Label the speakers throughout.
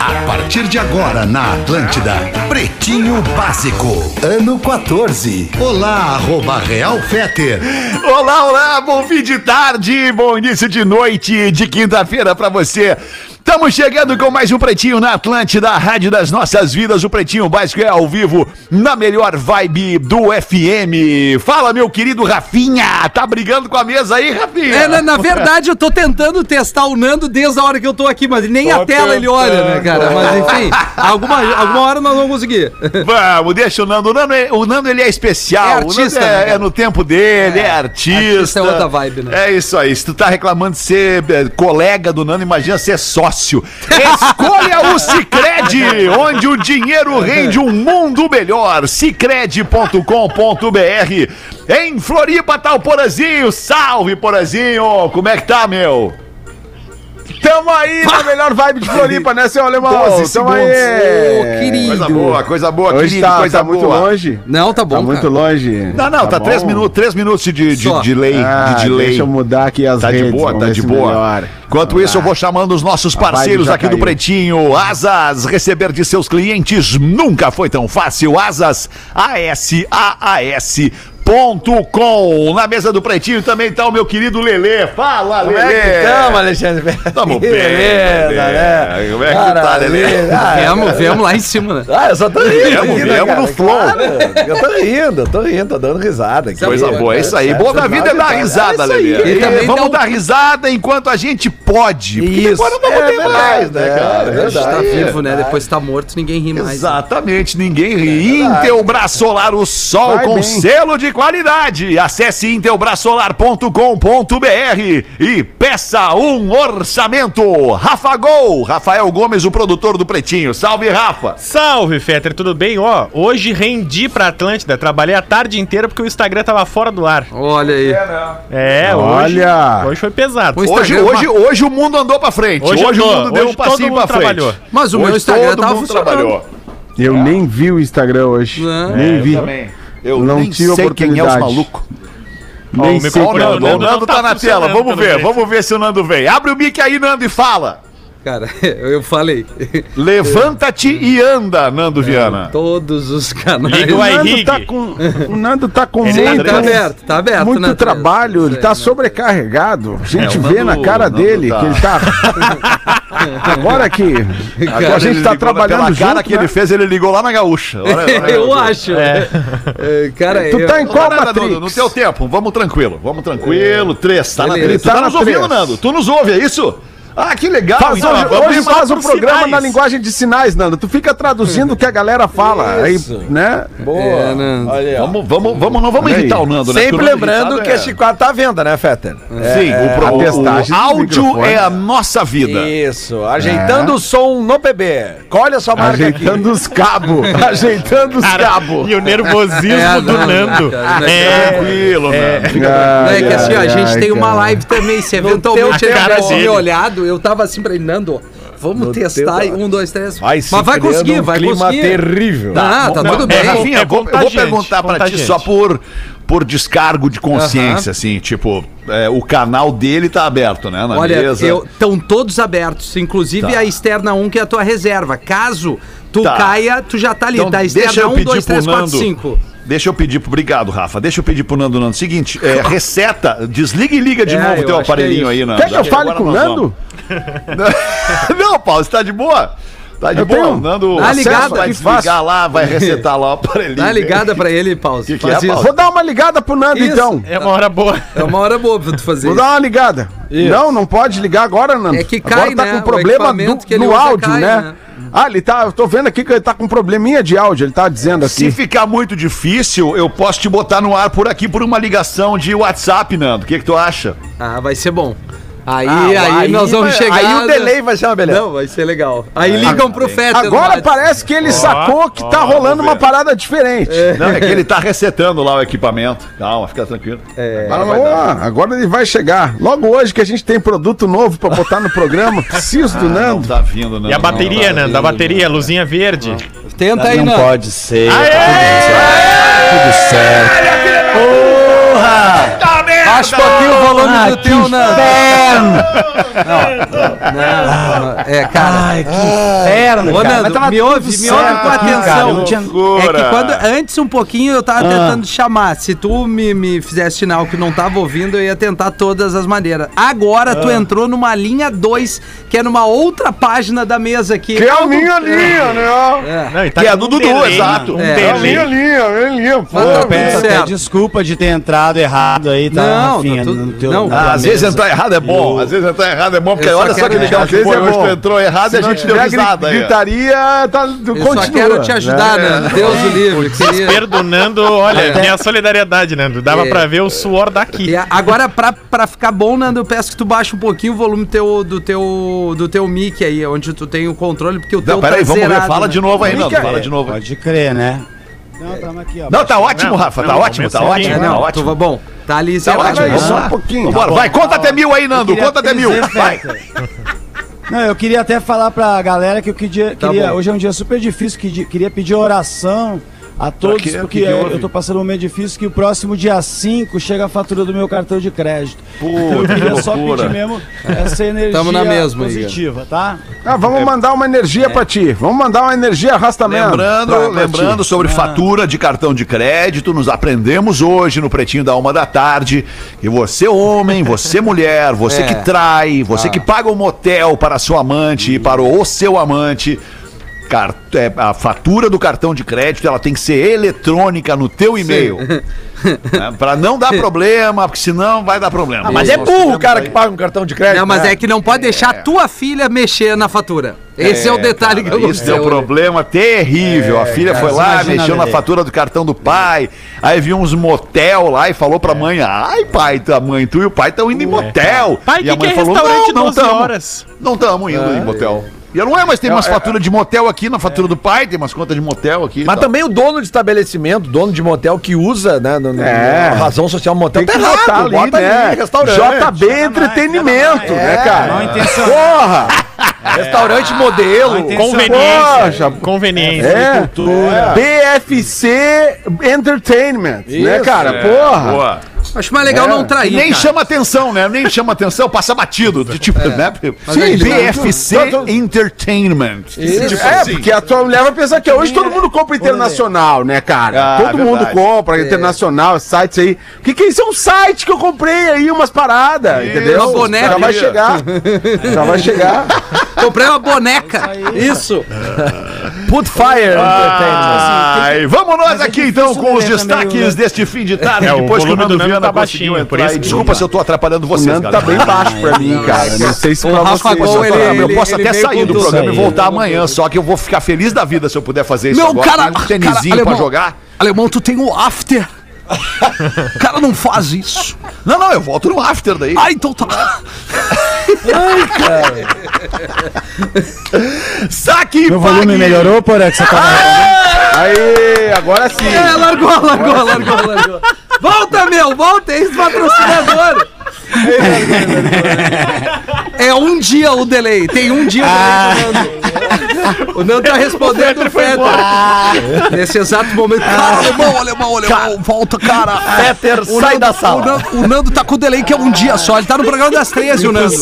Speaker 1: A partir de agora na Atlântida, Pretinho Básico, ano 14. Olá, arroba Real Feter.
Speaker 2: Olá, olá, bom fim de tarde, bom início de noite de quinta-feira pra você. Estamos chegando com mais um Pretinho na Atlântida, a rádio das nossas vidas. O Pretinho Básico é ao vivo, na melhor vibe do FM. Fala, meu querido Rafinha. Tá brigando com a mesa aí, Rafinha?
Speaker 3: É, na, na verdade, eu tô tentando testar o Nando desde a hora que eu tô aqui, mas nem
Speaker 2: Tô
Speaker 3: a tela ele olha, né, cara? Mas enfim, alguma, alguma hora nós vamos conseguir.
Speaker 2: Vamos, deixa o Nando. O Nando, é- o Nando ele é especial.
Speaker 3: É artista,
Speaker 2: é,
Speaker 3: né,
Speaker 2: é no tempo dele, é, artista.
Speaker 3: artista é outra vibe, né?
Speaker 2: É isso aí. Se tu tá reclamando de ser é, colega do Nando, imagina ser sócio. Escolha o Cicred, onde o dinheiro rende um mundo melhor. Cicred.com.br. Em Floripa tá o Porazinho. Salve, Porazinho. Como é que tá, meu?
Speaker 4: Tamo aí na melhor vibe de Floripa, né, seu alemão?
Speaker 2: 12
Speaker 4: Tamo
Speaker 2: segundos.
Speaker 4: aí.
Speaker 3: Ô, querido.
Speaker 2: Coisa boa, coisa boa,
Speaker 4: Hoje
Speaker 2: querido,
Speaker 4: tá,
Speaker 2: coisa
Speaker 4: tá muito
Speaker 2: boa.
Speaker 4: longe.
Speaker 3: Não, tá bom,
Speaker 4: Tá muito
Speaker 3: cara.
Speaker 4: longe.
Speaker 2: Não, não, tá,
Speaker 4: bom?
Speaker 2: três minutos, três minutos de, de,
Speaker 3: Só.
Speaker 2: de delay,
Speaker 4: Ah,
Speaker 2: de delay.
Speaker 4: Deixa eu mudar aqui as
Speaker 2: Tá de
Speaker 4: redes.
Speaker 2: boa,
Speaker 4: vamos
Speaker 2: tá
Speaker 4: ver
Speaker 2: de
Speaker 4: se
Speaker 2: boa.
Speaker 4: melhora.
Speaker 2: Enquanto isso, eu vou chamando os nossos
Speaker 4: vibe
Speaker 2: parceiros
Speaker 4: já
Speaker 2: aqui do
Speaker 4: caiu.
Speaker 2: Pretinho. Asas, receber de seus clientes nunca foi tão fácil. Asas, A-S-A-A-S. Ponto com. Na mesa do Pretinho também tá o meu querido Lelê. Fala,
Speaker 5: Como
Speaker 2: Lelê.
Speaker 5: é que tamo, Alexandre?
Speaker 2: Tamo bem,
Speaker 5: Beleza, né?
Speaker 2: Como é que tá, Lelê?
Speaker 5: Maravilha. Ah,
Speaker 3: Viemos, viemos lá em cima, né?
Speaker 5: Ah, eu só tô rindo.
Speaker 2: Viemos,
Speaker 5: aqui, né,
Speaker 2: viemos
Speaker 5: cara?
Speaker 2: no flow.
Speaker 5: Claro, eu tô rindo, eu tô rindo, tô dando risada aqui.
Speaker 2: Coisa boa, é isso aí. Boa da vida é dar risada, Lelê.
Speaker 3: E também
Speaker 2: Vamos dar risada enquanto a gente pode. Porque
Speaker 5: Isso.
Speaker 2: agora não vamos
Speaker 5: É
Speaker 2: ter
Speaker 5: verdade,
Speaker 2: mais, né,
Speaker 5: é
Speaker 2: cara?
Speaker 5: verdade.
Speaker 3: A gente tá vivo, né? Depois tá morto, ninguém ri mais.
Speaker 2: Exatamente, ninguém ri. Intelbras Solar, o sol
Speaker 4: Vai
Speaker 2: com
Speaker 4: bem.
Speaker 2: selo de qualidade. Acesse intelbrasolar.com.br e peça um orçamento. Rafa Gol, Rafael Gomes, o produtor do Pretinho. Salve, Rafa.
Speaker 6: Salve, Fetter, tudo bem? Ó, hoje rendi pra Atlântida, trabalhei a tarde inteira porque o Instagram tava fora do ar.
Speaker 3: Olha aí.
Speaker 6: É,
Speaker 4: Olha.
Speaker 6: hoje, hoje foi pesado.
Speaker 3: O
Speaker 2: Hoje,
Speaker 3: Instagram-
Speaker 2: hoje, hoje o mundo andou pra frente. Hoje,
Speaker 6: Hoje
Speaker 2: o
Speaker 6: andou,
Speaker 2: mundo deu
Speaker 6: hoje
Speaker 2: um passinho
Speaker 6: todo mundo
Speaker 2: pra frente.
Speaker 6: trabalhou.
Speaker 3: Mas o
Speaker 2: Hoje
Speaker 3: meu Instagram
Speaker 2: todo
Speaker 3: tava
Speaker 2: mundo
Speaker 3: funcionando.
Speaker 2: trabalhou.
Speaker 4: Eu nem vi o Instagram hoje.
Speaker 3: Não.
Speaker 4: Nem vi.
Speaker 2: Também. Eu
Speaker 4: Não
Speaker 2: nem
Speaker 4: tive
Speaker 2: sei quem é os
Speaker 4: oportunidade.
Speaker 2: malucos.
Speaker 4: Nem
Speaker 6: Ó, o meu
Speaker 4: sei
Speaker 2: o
Speaker 4: é o
Speaker 2: Nando, o
Speaker 4: dono.
Speaker 2: Nando
Speaker 6: tá
Speaker 2: tá na tela. Vamos ver,
Speaker 6: jeito.
Speaker 2: vamos ver se o Nando vem. Abre o mic aí, Nando, e fala.
Speaker 3: Cara, eu falei.
Speaker 2: Levanta-te e anda, Nando Viana.
Speaker 3: Todos os canais.
Speaker 6: Liga
Speaker 4: O
Speaker 6: o
Speaker 4: Nando tá com, o Nando tá com
Speaker 6: Ele
Speaker 4: muito,
Speaker 3: tá aberto, tá aberto,
Speaker 4: muito
Speaker 3: né,
Speaker 4: trabalho, ele tá
Speaker 3: né?
Speaker 4: sobrecarregado. A gente
Speaker 2: É,
Speaker 4: vê
Speaker 2: Nando-
Speaker 4: na cara
Speaker 2: Nando
Speaker 4: dele
Speaker 2: tá-
Speaker 4: que ele tá. Agora que
Speaker 2: Agora
Speaker 4: a gente
Speaker 2: ele
Speaker 4: tá trabalhando
Speaker 2: Pela cara
Speaker 4: junto,
Speaker 2: que ele
Speaker 4: né?
Speaker 2: fez, ele ligou lá na gaúcha. Olha, olha,
Speaker 3: Eu
Speaker 2: olha.
Speaker 3: acho. É, Cara,
Speaker 4: Tu
Speaker 3: eu...
Speaker 4: tá em qual?
Speaker 2: Nando, no teu tempo, vamos tranquilo, vamos tranquilo. Três, tá na
Speaker 3: Beleza.
Speaker 2: três. Tu
Speaker 4: Tá
Speaker 2: tá
Speaker 4: na
Speaker 2: nos ouvindo. Nando? Tu nos ouve, é isso? Ah, que legal.
Speaker 4: Faz
Speaker 2: então,
Speaker 4: hoje hoje faz um
Speaker 6: por
Speaker 4: programa
Speaker 6: sinais.
Speaker 4: na linguagem de sinais, Nando. Tu fica traduzindo o que a galera fala. Aí,
Speaker 5: Isso.
Speaker 4: né?
Speaker 5: Boa.
Speaker 3: É, Nando.
Speaker 5: Olha aí.
Speaker 2: Vamos, vamos, vamos, não vamos
Speaker 4: aí.
Speaker 2: irritar o Nando, né?
Speaker 5: Sempre
Speaker 2: o
Speaker 5: lembrando que
Speaker 2: é-
Speaker 5: este quadro tá à venda, né, Fetter?
Speaker 2: Sim, o, pro,
Speaker 4: a
Speaker 2: o- o áudio é a nossa vida.
Speaker 5: Isso, ajeitando o som no PB. Olha sua marca
Speaker 4: Ajeitando os cabos. Ajeitando os cabos.
Speaker 6: E o nervosismo
Speaker 3: É,
Speaker 6: do
Speaker 3: não,
Speaker 6: Nando.
Speaker 3: não é
Speaker 6: É,
Speaker 2: Tranquilo, Nando.
Speaker 3: É que assim, ó, a gente tem uma live também. Se eventualmente
Speaker 6: teu
Speaker 3: ele olhado, eu tava assim pra ele, Nando, vamos
Speaker 5: No
Speaker 3: testar.
Speaker 5: teu-
Speaker 3: Um, dois, três.
Speaker 5: Vai
Speaker 3: Mas vai conseguir,
Speaker 5: um
Speaker 3: vai
Speaker 5: clima
Speaker 3: conseguir.
Speaker 5: terrível.
Speaker 3: Ah, tá
Speaker 2: Não,
Speaker 3: tudo
Speaker 2: é,
Speaker 3: bem.
Speaker 2: Rafinha,
Speaker 6: É
Speaker 2: eu vou, eu vou perguntar pra ti só por, por descargo de consciência, assim, tipo, é, o canal dele tá aberto, né, na
Speaker 3: Olha, estão todos abertos, inclusive
Speaker 2: Tá.
Speaker 3: a externa 1, que é a tua reserva. Caso tu
Speaker 2: Tá.
Speaker 3: caia, tu já tá ali,
Speaker 2: Então,
Speaker 3: tá?
Speaker 2: deixa
Speaker 3: Externa
Speaker 2: eu
Speaker 3: 1,
Speaker 2: pedir
Speaker 3: 2,
Speaker 2: pro
Speaker 3: 3, 4,
Speaker 2: Nando.
Speaker 3: 5.
Speaker 2: Deixa eu pedir pro. Obrigado, Rafa. Deixa eu pedir pro Nando Nando. Seguinte, é, reseta, desliga e liga de
Speaker 3: É,
Speaker 2: novo
Speaker 3: eu
Speaker 2: teu
Speaker 3: é
Speaker 2: aparelhinho aí, Nando.
Speaker 4: Quer que eu fale com o Nando?
Speaker 2: vamos. Não, Paulo, você tá de boa? Tá de
Speaker 4: Eu
Speaker 2: boa?
Speaker 4: tenho.
Speaker 2: Nando
Speaker 3: Dá ligada,
Speaker 2: vai desligar
Speaker 4: faço.
Speaker 2: lá, vai resetar lá o aparelhinho.
Speaker 3: Dá ligada pra ele, Paulo.
Speaker 2: Que que é,
Speaker 3: isso.
Speaker 2: Paulo?
Speaker 4: Vou dar uma ligada pro Nando,
Speaker 3: Isso.
Speaker 4: então.
Speaker 6: é uma hora boa.
Speaker 3: É uma hora boa pra tu fazer
Speaker 4: Vou
Speaker 3: isso.
Speaker 4: dar uma ligada. Não, não pode ligar agora, Nando.
Speaker 3: É que cai,
Speaker 4: agora tá
Speaker 3: né?
Speaker 4: com problema do-
Speaker 3: que ele
Speaker 4: no áudio,
Speaker 3: cai,
Speaker 4: né?
Speaker 3: né?
Speaker 4: Ah, ele tá. Eu tô vendo aqui que ele tá com probleminha de áudio. Ele tá dizendo
Speaker 2: Se
Speaker 4: aqui.
Speaker 2: ficar muito difícil, eu posso te botar no ar por aqui por uma ligação de WhatsApp, Nando. O que, que tu acha?
Speaker 3: Ah, vai ser bom. Aí,
Speaker 5: Ah,
Speaker 3: aí, nós vamos
Speaker 5: vai-
Speaker 3: chegar.
Speaker 5: Aí o delay vai ser uma beleza.
Speaker 3: Não, vai ser legal. Aí ligam pro Fetter.
Speaker 4: Agora parece que ele sacou que tá
Speaker 2: ó,
Speaker 4: rolando uma parada diferente.
Speaker 2: Não, é que ele tá resetando lá o equipamento. Calma, fica tranquilo.
Speaker 4: Ah,
Speaker 2: Agora vai dar.
Speaker 4: ó, agora ele vai chegar. Logo hoje que a gente tem produto novo pra botar no programa, preciso do
Speaker 2: Não
Speaker 4: Nando.
Speaker 2: tá vindo, não.
Speaker 6: E a bateria,
Speaker 2: não,
Speaker 6: né? Da bateria, luzinha verde.
Speaker 3: Tenta aí,
Speaker 7: não
Speaker 3: não.
Speaker 7: pode ser.
Speaker 2: Aê!
Speaker 7: Tudo certo.
Speaker 3: Baixa um pouquinho o volume
Speaker 7: Ah,
Speaker 3: do teu, Nando.
Speaker 7: inferno.
Speaker 3: Não, não, é, cara.
Speaker 7: Ai, que inferno,
Speaker 3: Ô,
Speaker 7: cara.
Speaker 3: Nando,
Speaker 7: tava
Speaker 3: me ouve, me ouve com atenção.
Speaker 7: Não tinha-
Speaker 3: É que quando, antes um pouquinho eu
Speaker 7: Ah.
Speaker 3: tava tentando chamar. Se tu me, me fizesse sinal que não tava ouvindo, eu ia tentar todas as maneiras. Agora
Speaker 7: Ah.
Speaker 3: tu entrou numa linha 2, que é numa outra página da mesa aqui.
Speaker 4: Que é a minha linha, né?
Speaker 6: Não, e tá
Speaker 2: Que é do Dudu, exato.
Speaker 6: Um
Speaker 3: É.
Speaker 4: É a minha linha, a minha linha. Pô,
Speaker 7: até desculpa de ter entrado errado aí, tá,
Speaker 3: Não,
Speaker 7: Rafinha?
Speaker 3: tá tudo-
Speaker 7: no teu-
Speaker 3: não.
Speaker 2: Ah, às vezes entrar errado é bom, às vezes entrar errado é bom, porque
Speaker 3: Eu só
Speaker 2: olha só que legal
Speaker 4: às vezes é
Speaker 2: entrou errado e a gente deu risada
Speaker 4: gritaria, tá,
Speaker 3: Eu
Speaker 4: continua.
Speaker 3: só quero te ajudar,
Speaker 4: né?
Speaker 3: Nando. Deus o livre. Queria...
Speaker 6: Perdonando, olha, minha solidariedade, Nando. Dava
Speaker 3: É.
Speaker 6: pra ver o suor daqui.
Speaker 3: E agora, pra, pra ficar bom, Nando, eu peço que tu baixe um pouquinho o volume teu, do, teu, do teu mic aí, onde tu tem o controle, porque o teu
Speaker 2: Não, peraí, vamos ver,
Speaker 3: zerado,
Speaker 2: fala
Speaker 3: né?
Speaker 2: de novo aí, Nando, fala
Speaker 4: é.
Speaker 2: de novo.
Speaker 7: Pode crer, né? Não, tamo aqui, ó.
Speaker 2: Não, tá ótimo,
Speaker 6: Não,
Speaker 2: Rafa, tá
Speaker 6: não,
Speaker 2: ótimo, tá
Speaker 3: É,
Speaker 2: ótimo, tá
Speaker 3: não,
Speaker 2: ótimo.
Speaker 3: tu, bom, tá ali
Speaker 2: Tá ótimo,
Speaker 4: Vai, só um pouquinho.
Speaker 2: Vambora, vai, conta até mil aí, Nando, conta até mil. Vai.
Speaker 7: Não, eu queria até falar pra galera que eu queria.
Speaker 3: Tá
Speaker 7: queria- hoje é um dia super difícil, que queria pedir oração a todos,
Speaker 2: quê?
Speaker 7: porque
Speaker 2: O que que
Speaker 7: eu, tô passando um momento difícil que o próximo dia 5 chega a fatura do meu cartão de crédito. então eu queria só pedir mesmo essa energia
Speaker 3: Tamo na mesma,
Speaker 7: positiva, tá?
Speaker 4: Ah, vamos mandar uma energia pra ti. Vamos mandar uma energia arrastamento.
Speaker 2: Lembrando,
Speaker 4: pra- pra
Speaker 2: lembrando
Speaker 4: ti.
Speaker 2: sobre fatura de cartão de crédito, nos aprendemos hoje no Pretinho da Uma da Tarde que você homem, você mulher, você
Speaker 3: É.
Speaker 2: que trai, você que paga um motel para sua amante e para o seu amante, é, a fatura do cartão de crédito ela tem que ser eletrônica no teu e-mail. né, para não dar problema, porque senão vai dar problema.
Speaker 5: Mas é burro o cara que paga um cartão de crédito.
Speaker 3: Não, mas
Speaker 5: né?
Speaker 3: é que não pode deixar a tua filha mexer na fatura. Esse é, o detalhe que eu
Speaker 2: Isso deu
Speaker 3: sei.
Speaker 2: problema terrível. a filha foi lá, mexeu na
Speaker 7: Lelê.
Speaker 2: fatura do cartão do pai. Aí viu uns motel lá e falou pra mãe: Ai, pai, tua mãe, tu e o pai estão indo em motel.
Speaker 6: Pai,
Speaker 2: e
Speaker 6: que
Speaker 2: a mãe
Speaker 6: que é restaurante 12
Speaker 2: tamo,
Speaker 6: horas?"
Speaker 2: Não estamos indo em motel. E não é, mas tem umas faturas de motel aqui na fatura do pai, tem umas contas de motel aqui.
Speaker 5: Mas
Speaker 2: tal.
Speaker 5: também o dono de estabelecimento, dono de motel que usa, né, no,
Speaker 4: É.
Speaker 5: a razão social motel,
Speaker 4: Tem que
Speaker 5: tá errado,
Speaker 4: ali,
Speaker 5: bota
Speaker 4: né?
Speaker 5: ali, restaurante.
Speaker 4: JB Entretenimento,
Speaker 7: mais,
Speaker 4: né,
Speaker 5: é,
Speaker 4: cara?
Speaker 7: mal intencionado.
Speaker 4: Porra!
Speaker 5: Restaurante modelo.
Speaker 7: Não
Speaker 6: Conveniência.
Speaker 4: Poxa,
Speaker 6: Conveniência.
Speaker 4: É,
Speaker 7: Cultura.
Speaker 4: BFC Entertainment, né,
Speaker 5: Isso,
Speaker 4: cara?
Speaker 2: É,
Speaker 4: Porra!
Speaker 2: boa.
Speaker 3: Acho mais legal
Speaker 4: É.
Speaker 3: não trair.
Speaker 2: Nem
Speaker 3: cara.
Speaker 2: chama atenção, né? Nem chama atenção, passa batido. Tipo, né?
Speaker 4: Sim,
Speaker 2: BFC
Speaker 4: tá- tá-
Speaker 2: Entertainment. Tipo
Speaker 4: é,
Speaker 2: assim.
Speaker 4: porque a tua mulher vai pensar que hoje todo mundo compra internacional, né, cara?
Speaker 2: Ah,
Speaker 4: todo mundo compra internacional, sites aí. O que, que é isso? É um site que eu comprei aí, umas paradas, entendeu?
Speaker 3: uma boneca.
Speaker 4: Já vai chegar. Já vai chegar.
Speaker 3: Comprei uma boneca. Isso.
Speaker 5: Put Fire
Speaker 2: Ai, vamos nós
Speaker 7: é
Speaker 2: aqui então com os destaques
Speaker 7: o-
Speaker 2: deste fim de tarde,
Speaker 6: É, o
Speaker 2: depois que o Nando
Speaker 6: Nando
Speaker 2: Viana
Speaker 6: tá
Speaker 2: conseguiu
Speaker 6: baixinho,
Speaker 2: entrar.
Speaker 6: por isso
Speaker 2: Desculpa se eu tô atrapalhando
Speaker 4: O
Speaker 2: vocês,
Speaker 4: Nando tá bem baixo pra mim, cara. Não sei se
Speaker 3: O
Speaker 4: pra vocês.
Speaker 2: Eu, posso até sair do programa e voltar amanhã, só que eu vou ficar feliz da vida se eu puder fazer isso
Speaker 3: Meu,
Speaker 2: agora.
Speaker 3: cara,
Speaker 2: Tem um
Speaker 3: cara,
Speaker 2: tênisinho pra
Speaker 3: alemão,
Speaker 2: jogar.
Speaker 3: Alemão, tu tem o after. O cara não faz isso.
Speaker 2: Não, não, eu volto no after daí.
Speaker 3: Ah, então tá.
Speaker 2: Saque
Speaker 7: Meu volume
Speaker 2: pague.
Speaker 7: melhorou, que você tava...
Speaker 4: Aí, agora sim.
Speaker 3: É, largou, largou, largou, largou. Volta, meu, volta, é esse patrocinador. É um dia o delay, tem um dia o delay do Nando. O Nando tá respondendo o Fetter. Nesse exato momento, cara, alemão, alemão, alemão, volta, cara.
Speaker 5: Fetter,
Speaker 3: O
Speaker 5: sai
Speaker 3: Nando-
Speaker 5: da
Speaker 3: O
Speaker 5: sala.
Speaker 3: Nando, o Nando tá com o delay que é um dia só, ele tá no programa das 13, o Nando.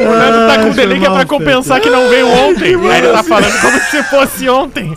Speaker 6: O Nando tá com delay que é pra compensar que não veio ontem. Aí ele tá falando como se fosse ontem.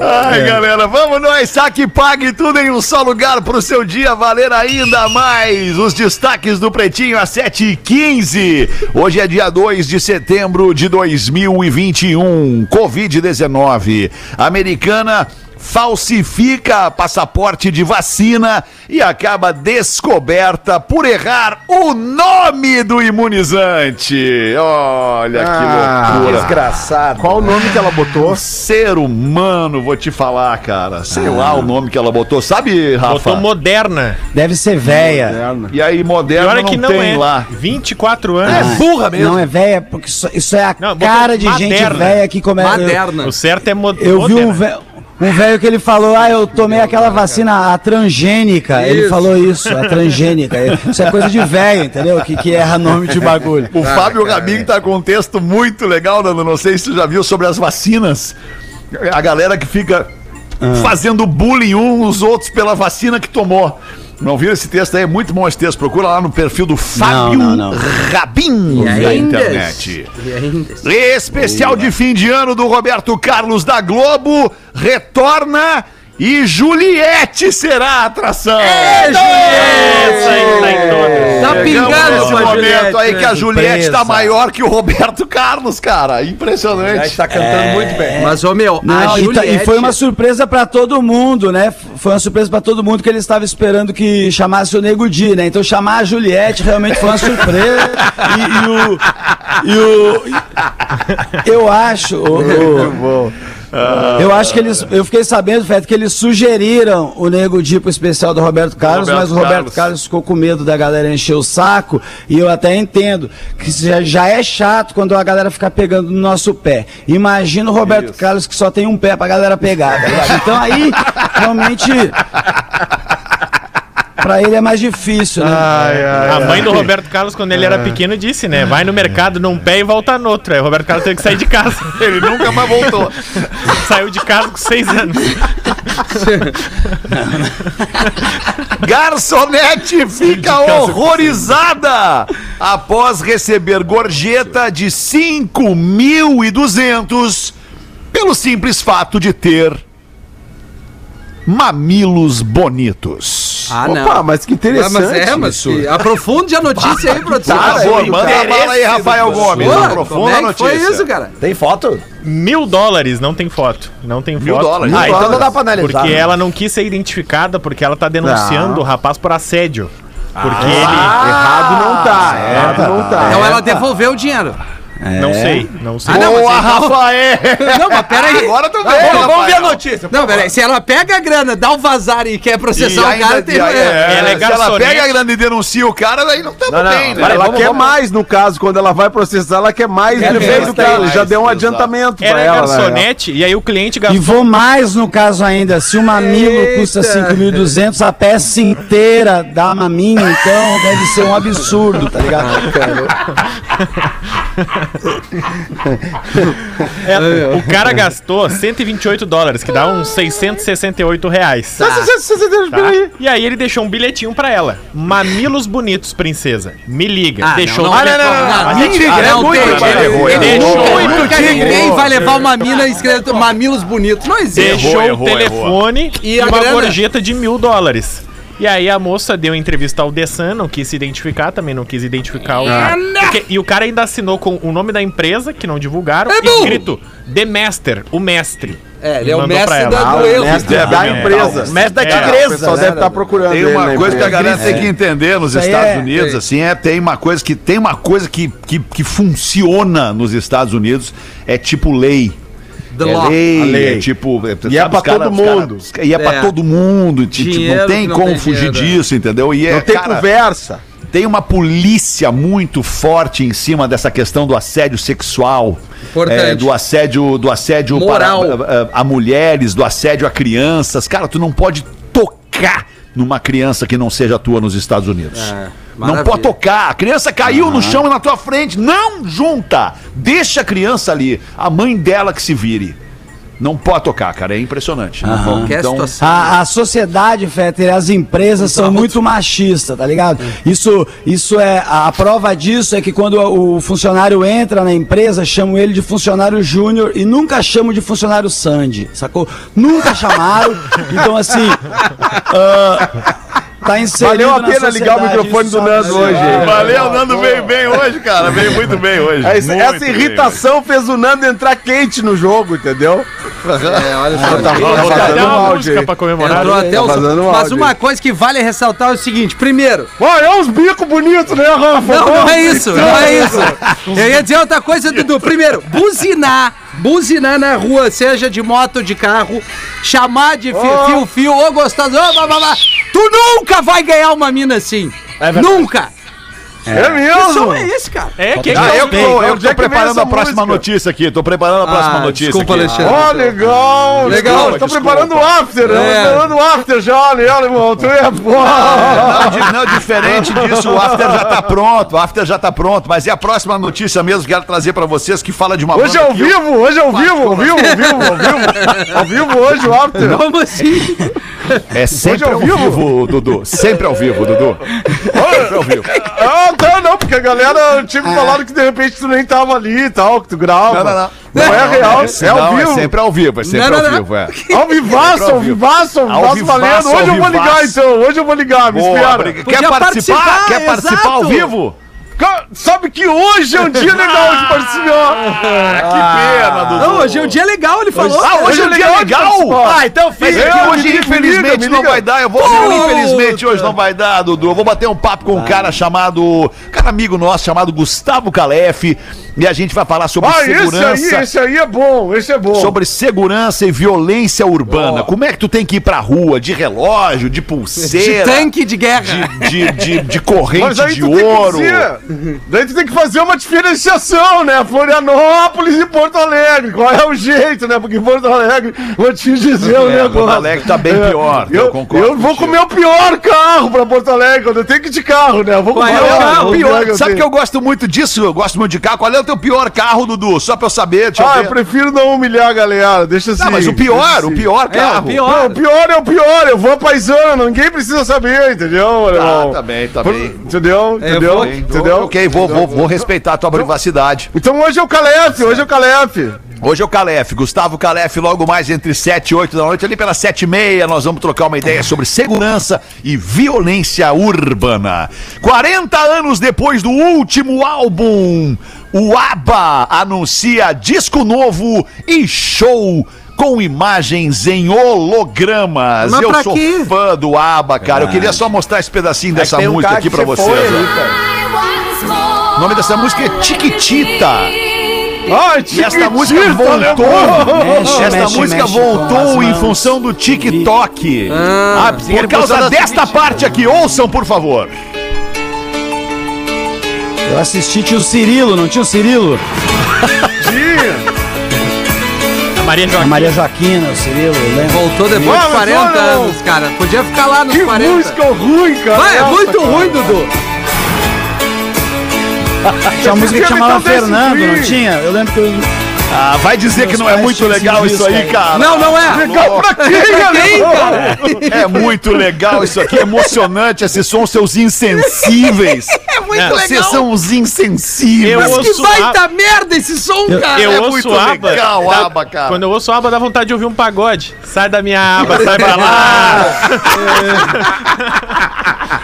Speaker 2: Ai, galera, vamos nós, saque pague tudo em um só lugar pro seu dia valer ainda mais. Os destaques do Pretinho às 7h15. Hoje é dia 2 de setembro de 2021. Covid-19. Americana falsifica passaporte de vacina e acaba descoberta por errar o nome do imunizante. Olha
Speaker 4: Ah,
Speaker 2: que loucura.
Speaker 5: Desgraçado.
Speaker 4: Qual o nome que ela botou?
Speaker 2: Ser humano, vou te falar, cara. Sei lá o nome que ela botou. Sabe, Rafa?
Speaker 6: Botou moderna.
Speaker 7: Deve ser véia.
Speaker 2: E aí, moderno
Speaker 6: Pior é
Speaker 2: não,
Speaker 6: que não
Speaker 2: tem
Speaker 6: é.
Speaker 2: lá.
Speaker 6: 24 anos.
Speaker 7: Ah,
Speaker 8: burra mesmo.
Speaker 7: Não é véia, porque isso, isso é a
Speaker 6: Não,
Speaker 7: cara de gente
Speaker 6: maderna.
Speaker 7: véia que começa.
Speaker 3: Maderna.
Speaker 6: O certo é mo
Speaker 7: Eu vi um
Speaker 6: moderna.
Speaker 7: Um velho que ele falou, ah, eu tomei aquela vacina, a transgênica. Ele
Speaker 3: Isso.
Speaker 7: falou isso, a transgênica. Isso é coisa de velho, entendeu? Que, que erra nome de bagulho.
Speaker 2: O Fábio Rabin tá com um texto muito legal, Nando. Não sei se tu já viu sobre as vacinas. A galera que fica fazendo bullying uns outros pela vacina que tomou. Não viram esse texto aí? É muito bom esse texto. Procura lá no perfil do Fábio
Speaker 7: não, não.
Speaker 2: Rabin
Speaker 3: E
Speaker 2: na
Speaker 3: ainda-
Speaker 2: internet. Especial de fim de ano do Roberto Carlos da Globo retorna e Juliette será a atração.
Speaker 3: É,
Speaker 6: Essa aí tá.
Speaker 3: Tá pingando a
Speaker 2: momento
Speaker 3: Juliette,
Speaker 2: aí
Speaker 3: né?
Speaker 2: que a Juliette tá
Speaker 7: Surpresa.
Speaker 2: maior que o Roberto Carlos, cara.
Speaker 5: A
Speaker 2: Impressionante.
Speaker 5: gente tá cantando muito bem.
Speaker 3: Mas, ô meu,
Speaker 7: Não,
Speaker 3: a
Speaker 7: e, tá-
Speaker 3: Juliette...
Speaker 7: e foi uma surpresa pra todo mundo, né? Foi uma surpresa pra todo mundo que ele estava esperando que chamasse o Nego Di, né? Então chamar a Juliette realmente foi uma surpresa. e, e o. E o. Eu acho. o- o- eu acho que eles. Eu fiquei sabendo, Feto, que eles sugeriram o Nego Di pro especial do Roberto Carlos,
Speaker 2: Roberto
Speaker 7: mas o Roberto
Speaker 2: Carlos.
Speaker 7: Carlos ficou com medo da galera encher o saco. E eu até entendo que já, é chato quando a galera ficar pegando no nosso pé. Imagina o Roberto Carlos que só tem um pé pra galera pegar, tá? Então aí, realmente. Pra ele é mais difícil, né?
Speaker 6: A mãe do Roberto Carlos, quando ele era pequeno, disse, né? Vai no mercado num pé e volta no outro. Aí o Roberto Carlos teve que sair de casa.
Speaker 2: Ele nunca mais voltou.
Speaker 6: Saiu de casa com seis anos.
Speaker 2: Garçonete fica horrorizada após receber gorjeta de 5.200 pelo simples fato de ter mamilos bonitos.
Speaker 3: Ah,
Speaker 4: Opa, mas que
Speaker 3: Ah,
Speaker 4: interessante.
Speaker 3: mas é, mas
Speaker 4: isso.
Speaker 3: que- aprofunde a notícia aí, produção.
Speaker 2: Por favor, manda a bala aí, Rafael Gomes.
Speaker 3: Pô,
Speaker 2: Aprofunda
Speaker 3: é
Speaker 2: a
Speaker 3: que
Speaker 2: notícia.
Speaker 3: foi isso, cara?
Speaker 5: Tem foto?
Speaker 6: Mil dólares, não tem foto. Não tem foto.
Speaker 2: Mil dólares.
Speaker 5: Ah, então não dá pra analisar.
Speaker 6: Porque
Speaker 5: né?
Speaker 6: ela não quis ser identificada porque ela tá denunciando
Speaker 4: Não.
Speaker 6: o rapaz por assédio. Porque ele.
Speaker 4: Errado não tá, errado não tá.
Speaker 3: Então ela devolveu o dinheiro.
Speaker 6: Não sei, não sei.
Speaker 3: Ah, não,
Speaker 2: Boa,
Speaker 3: então-
Speaker 2: Rafael!
Speaker 3: Não, mas peraí.
Speaker 2: Agora tu vê,
Speaker 3: Vamos, ver a notícia. Não, peraí. Se ela pega a grana, dá o vazar e quer processar
Speaker 2: E
Speaker 3: o
Speaker 2: ainda-
Speaker 3: cara, tem...
Speaker 2: e aí, é,
Speaker 6: Ela é
Speaker 2: se ela pega a grana e denuncia o cara, daí não tá
Speaker 5: Não, não,
Speaker 2: bem, né?
Speaker 5: peraí,
Speaker 4: ela
Speaker 5: vamos-
Speaker 4: quer
Speaker 5: vamos-
Speaker 4: mais, no caso, quando ela vai processar, ela quer mais que
Speaker 5: ver,
Speaker 4: do ela.
Speaker 2: mais,
Speaker 4: Já deu um
Speaker 2: exato.
Speaker 4: adiantamento pra
Speaker 6: Ela é
Speaker 4: ela. né?
Speaker 6: garçonete e aí o cliente
Speaker 7: E
Speaker 6: gastou.
Speaker 7: vou mais no caso ainda, se o mamilo
Speaker 3: Eita.
Speaker 7: custa 5.200, a peça inteira da maminha, então deve ser um absurdo, tá ligado?
Speaker 6: É, o cara gastou 128 dólares, que dá uns 668 reais.
Speaker 4: Tá,
Speaker 6: Tá?
Speaker 4: peraí.
Speaker 6: E aí ele deixou um bilhetinho pra ela. Mamilos bonitos, princesa. Me liga.
Speaker 3: Ah,
Speaker 6: deixou
Speaker 3: não,
Speaker 6: o
Speaker 3: não,
Speaker 6: telefone.
Speaker 3: não, não, não,
Speaker 6: é
Speaker 3: não,
Speaker 6: é
Speaker 3: não
Speaker 6: muito errou.
Speaker 3: nunca-
Speaker 6: Muito
Speaker 3: nunca
Speaker 6: tigre.
Speaker 3: ninguém vai levar uma mina escrito mamilos bonitos. Não existe.
Speaker 6: Deixou
Speaker 2: Errou,
Speaker 6: o
Speaker 2: errou,
Speaker 6: telefone
Speaker 3: E
Speaker 6: e, uma gorjeta de mil dólares. E aí a moça deu entrevista ao The Sun, não quis se identificar, também não quis identificar o cara. Porque- e o cara ainda assinou com o nome da empresa, que não divulgaram,
Speaker 3: É
Speaker 6: escrito The Master, o mestre.
Speaker 3: É, ele é
Speaker 6: E
Speaker 3: o
Speaker 6: mandou
Speaker 3: mestre
Speaker 6: pra ela.
Speaker 3: da-
Speaker 4: Ah,
Speaker 3: do
Speaker 4: o
Speaker 3: erro.
Speaker 4: mestre
Speaker 2: É,
Speaker 4: da
Speaker 2: é,
Speaker 4: empresa.
Speaker 5: O mestre da
Speaker 6: É,
Speaker 4: O
Speaker 5: tigresa.
Speaker 4: pessoal deve estar procurando
Speaker 2: Tem uma coisa que a
Speaker 4: empresa.
Speaker 2: galera tem que entender nos Estados
Speaker 7: é-
Speaker 2: Unidos,
Speaker 3: é.
Speaker 2: assim, é tem uma coisa que tem uma coisa que, que, que funciona nos Estados Unidos, é tipo lei.
Speaker 3: The
Speaker 2: é
Speaker 3: law.
Speaker 2: lei,
Speaker 4: A lei.
Speaker 2: é tipo.
Speaker 4: E é pra
Speaker 2: cara-
Speaker 4: todo
Speaker 2: cara-
Speaker 4: mundo.
Speaker 2: e é, pra
Speaker 3: É.
Speaker 2: todo mundo. ti- tipo,
Speaker 3: Dinheiro
Speaker 2: não tem
Speaker 3: não
Speaker 2: como
Speaker 3: tem
Speaker 2: fugir
Speaker 3: dinheiro, é.
Speaker 2: disso, entendeu? E é,
Speaker 4: Não tem
Speaker 2: cara,
Speaker 4: conversa.
Speaker 2: tem uma polícia muito forte em cima dessa questão do assédio sexual,
Speaker 3: Importante.
Speaker 2: é, do assédio, do assédio
Speaker 3: Moral.
Speaker 2: para a, a- a mulheres, do assédio a crianças. Cara, tu não pode tocar numa criança que não seja tua nos Estados Unidos.
Speaker 3: É,
Speaker 2: não
Speaker 3: maravilha.
Speaker 2: pode tocar. A criança caiu no chão e na tua frente. Não junta. Deixa a criança ali. A mãe dela que se vire. Não pode tocar, cara. É impressionante. Não pode.
Speaker 3: Qualquer situação.
Speaker 7: A, a sociedade, Fetter, as empresas são muito machistas, tá ligado? Isso, isso é. A prova disso é que quando o funcionário entra na empresa, chamam ele de funcionário júnior e nunca chamam de funcionário Sandy, sacou? Nunca chamaram. Então, assim. ah, tá inserido
Speaker 4: Valeu a
Speaker 7: na
Speaker 4: pena ligar o microfone do Nando hoje.
Speaker 2: Valeu, Nando veio bem hoje, cara. Veio muito bem hoje.
Speaker 4: Essa,
Speaker 2: Muito
Speaker 4: essa
Speaker 2: bem
Speaker 4: irritação fez o Nando entrar quente no jogo, entendeu?
Speaker 3: É, olha só.
Speaker 4: Tá
Speaker 6: Vou
Speaker 4: vazando
Speaker 6: até
Speaker 4: um
Speaker 6: uma música pra comemorar.
Speaker 3: Entrou até o
Speaker 4: vazando um
Speaker 3: Mas uma coisa que vale ressaltar é o seguinte: primeiro,
Speaker 4: Olha, é uns bicos bonitos, né, Rafa?
Speaker 3: Não, não é isso, não é isso. Eu ia dizer outra coisa, Dudu. Primeiro, buzinar. Buzinar na rua, seja de moto ou de carro, chamar de fi- fio-fio, ô gostoso, ô blá, blá. Tu nunca vai ganhar uma mina assim. nunca.
Speaker 4: É
Speaker 3: Que som
Speaker 4: mesmo?
Speaker 3: é esse, cara?
Speaker 6: É, que
Speaker 2: Ah, eu, tô, eu
Speaker 4: Onde é
Speaker 2: tô
Speaker 4: que
Speaker 2: preparando a próxima
Speaker 4: música?
Speaker 2: notícia aqui. Tô preparando a próxima
Speaker 3: Ah,
Speaker 2: notícia
Speaker 3: desculpa,
Speaker 2: aqui.
Speaker 3: Alexandre.
Speaker 4: Ó, legal.
Speaker 3: Legal.
Speaker 4: Tô
Speaker 2: Desculpa.
Speaker 4: preparando o after?
Speaker 3: É.
Speaker 4: Tô preparando o after já, né, irmão? Tu é
Speaker 2: Não,
Speaker 4: boa.
Speaker 2: di- não, diferente disso, o after já tá pronto, o after já tá pronto, mas é a próxima notícia mesmo que quero trazer pra vocês que fala de uma
Speaker 4: Hoje é ao
Speaker 2: que eu-
Speaker 4: vivo, hoje é ao vivo, ao vivo, ao vivo, ao vivo. Ao vivo hoje o after.
Speaker 3: Como assim?
Speaker 2: É sempre
Speaker 4: Hoje é
Speaker 2: ao
Speaker 4: ao vivo?
Speaker 2: vivo, Dudu. Sempre ao vivo, Dudu. Sempre ao vivo.
Speaker 4: Ah, tá, não, porque a galera tinha me falado que de repente tu nem tava ali e tal, que tu grava.
Speaker 2: Não, não, não.
Speaker 4: Não é real, é ao
Speaker 2: Não,
Speaker 4: vivo.
Speaker 2: é sempre ao vivo, é sempre
Speaker 3: Não, não,
Speaker 2: ao
Speaker 3: não.
Speaker 2: vivo, é.
Speaker 4: Ao vivaço,
Speaker 2: Sempre ao
Speaker 4: ao
Speaker 2: vivo.
Speaker 4: vivaço, ao
Speaker 2: Ao
Speaker 4: vivaço
Speaker 2: vivaço,
Speaker 4: valendo.
Speaker 2: ao
Speaker 4: Hoje eu vou ligar
Speaker 2: vivaço.
Speaker 4: então, hoje eu vou ligar, me espera.
Speaker 2: Quer participar?
Speaker 3: participar,
Speaker 2: Quer participar ao vivo?
Speaker 4: Sabe que hoje é um dia legal de participar.
Speaker 2: que pena, Dudu.
Speaker 3: Não, hoje é um dia legal, ele falou.
Speaker 2: Ah, hoje é um dia legal?
Speaker 4: participar.
Speaker 5: Ah, então fica.
Speaker 2: é
Speaker 4: É,
Speaker 2: hoje,
Speaker 4: me liga,
Speaker 2: infelizmente,
Speaker 4: me
Speaker 2: não
Speaker 4: liga.
Speaker 2: vai dar. Eu vou. Infelizmente, hoje não vai dar, Dudu. Eu vou bater um papo com um cara chamado. Cara amigo nosso, chamado Gustavo Calef. E a gente vai falar sobre
Speaker 4: Ah, esse
Speaker 2: segurança.
Speaker 4: aí, esse aí é bom, esse é bom.
Speaker 2: Sobre segurança e violência urbana. Como é que tu tem que ir pra rua? De relógio, de
Speaker 3: De
Speaker 2: pulseira?
Speaker 3: tanque de guerra.
Speaker 2: De, de, de, de corrente
Speaker 4: Mas aí
Speaker 2: de ouro.
Speaker 4: dizer, daí tu tem que fazer uma diferenciação, né? Florianópolis e Porto Alegre. Qual é o jeito, né? Porque Porto Alegre, vou te dizer o
Speaker 2: É,
Speaker 4: negócio.
Speaker 2: Porto Alegre tá bem pior, eu
Speaker 4: Eu,
Speaker 2: concordo
Speaker 4: eu vou
Speaker 2: contigo.
Speaker 4: comer o pior carro pra Porto Alegre, quando eu tenho que ir de carro, né? Eu vou
Speaker 3: é o carro?
Speaker 4: o
Speaker 2: Pior,
Speaker 4: eu
Speaker 2: sabe que eu gosto muito disso? Eu gosto muito de carro. Qual é o teu pior carro, Dudu? Só pra eu saber. Deixa
Speaker 4: Ah,
Speaker 2: eu
Speaker 4: eu prefiro não humilhar a galera, deixa assim.
Speaker 2: Não, mas o pior, o
Speaker 4: assim.
Speaker 2: pior
Speaker 3: É,
Speaker 2: carro.
Speaker 3: o pior.
Speaker 4: Não, o pior é o pior, eu vou a paisana, ninguém precisa saber, entendeu?
Speaker 2: Tá,
Speaker 4: irmão?
Speaker 2: tá bem, tá
Speaker 4: Por-
Speaker 2: bem.
Speaker 4: Entendeu? Entendeu?
Speaker 3: vou-
Speaker 4: Entendeu?
Speaker 2: Ok, vou, vou, vou respeitar a tua privacidade.
Speaker 4: Então hoje é o Calef, hoje é o Calef.
Speaker 2: Hoje é o Calef, Gustavo Calef, logo mais entre 7 e 8 da noite, ali pelas 7 e meia, nós vamos trocar uma ideia sobre segurança e violência urbana. 40 anos depois do último álbum, o ABBA anuncia disco novo e show com imagens em hologramas.
Speaker 3: Mas
Speaker 2: Eu sou
Speaker 3: quê?
Speaker 2: fã do ABBA, cara. Eu queria só mostrar esse pedacinho dessa
Speaker 5: tem um
Speaker 2: música
Speaker 5: cara
Speaker 2: aqui
Speaker 5: você
Speaker 2: vocês. O nome dessa música é Tiquitita.
Speaker 4: Ai,
Speaker 2: E esta música voltou. esta música voltou em função do TikTok.
Speaker 3: Ah,
Speaker 2: por causa desta parte aqui, ouçam, por favor.
Speaker 7: Eu assisti, tinha o Cirilo, não tinha o Cirilo?
Speaker 6: A Maria
Speaker 7: A
Speaker 6: Joaquim.
Speaker 7: Maria Joaquina, o Cirilo, lembro.
Speaker 3: Voltou depois de
Speaker 4: mas
Speaker 3: 40
Speaker 4: olha,
Speaker 3: anos, cara. Podia ficar lá nos
Speaker 4: Que
Speaker 3: 40.
Speaker 4: música ruim, cara.
Speaker 3: Vai, é
Speaker 4: Essa,
Speaker 3: muito
Speaker 4: cara.
Speaker 3: ruim, Dudu.
Speaker 7: Tinha uma música que chamava Fernando, não tinha? Eu lembro que eu...
Speaker 2: Ah, vai dizer que não é muito legal isso aí, cara.
Speaker 3: Não, não é.
Speaker 4: Legal pra quem,
Speaker 3: cara?
Speaker 2: É muito legal isso aqui, é emocionante esse som, seus insensíveis.
Speaker 3: É muito
Speaker 2: Vocês
Speaker 3: legal.
Speaker 2: são os insensíveis.
Speaker 6: Eu
Speaker 3: Mas que
Speaker 6: ouço
Speaker 3: baita merda esse som, cara.
Speaker 6: Eu
Speaker 2: É
Speaker 6: ouço
Speaker 2: muito
Speaker 6: aba.
Speaker 2: legal,
Speaker 6: dá-
Speaker 2: aba, cara.
Speaker 6: Quando eu ouço aba, dá vontade de ouvir um pagode. Sai da minha aba, sai pra lá.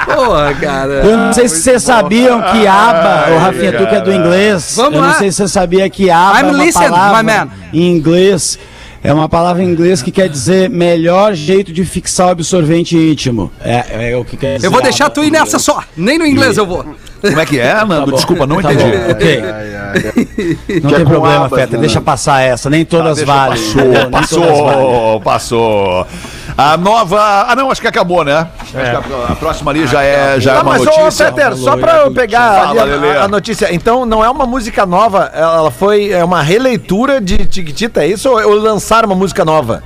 Speaker 3: Porra, cara.
Speaker 7: Eu não sei se vocês sabiam que aba, o Rafinha, tu que é do inglês.
Speaker 3: Vamos
Speaker 7: eu
Speaker 3: lá.
Speaker 7: não sei se você sabia que aba
Speaker 3: I'm
Speaker 7: é uma
Speaker 3: listening,
Speaker 7: palavra em inglês. É uma palavra em inglês que quer dizer melhor jeito de fixar o absorvente íntimo. É, é o que quer dizer.
Speaker 3: Eu vou deixar tu ir nessa só. Nem no inglês eu vou.
Speaker 2: Como é que é, Nando? Desculpa, não
Speaker 7: Tá
Speaker 2: entendi.
Speaker 7: bom, ok. Não
Speaker 4: Que é
Speaker 7: tem
Speaker 4: com
Speaker 7: problema,
Speaker 4: abas,
Speaker 7: Feta.
Speaker 4: né?
Speaker 7: Deixa passar essa. Nem todas
Speaker 2: Deixa,
Speaker 7: valem. entendeu?
Speaker 2: Passou,
Speaker 7: todas valem.
Speaker 2: passou, passou. A nova. Ah, não, acho que acabou, né? Acho que a, a próxima ali já é, já é
Speaker 5: Tá,
Speaker 2: uma
Speaker 5: mas ô,
Speaker 2: notícia.
Speaker 5: Peter, só pra eu pegar
Speaker 2: Fala,
Speaker 5: a, a notícia. Então, não é uma música nova, ela foi é uma releitura de Tiquitita, é isso? Ou, ou lançaram uma música nova?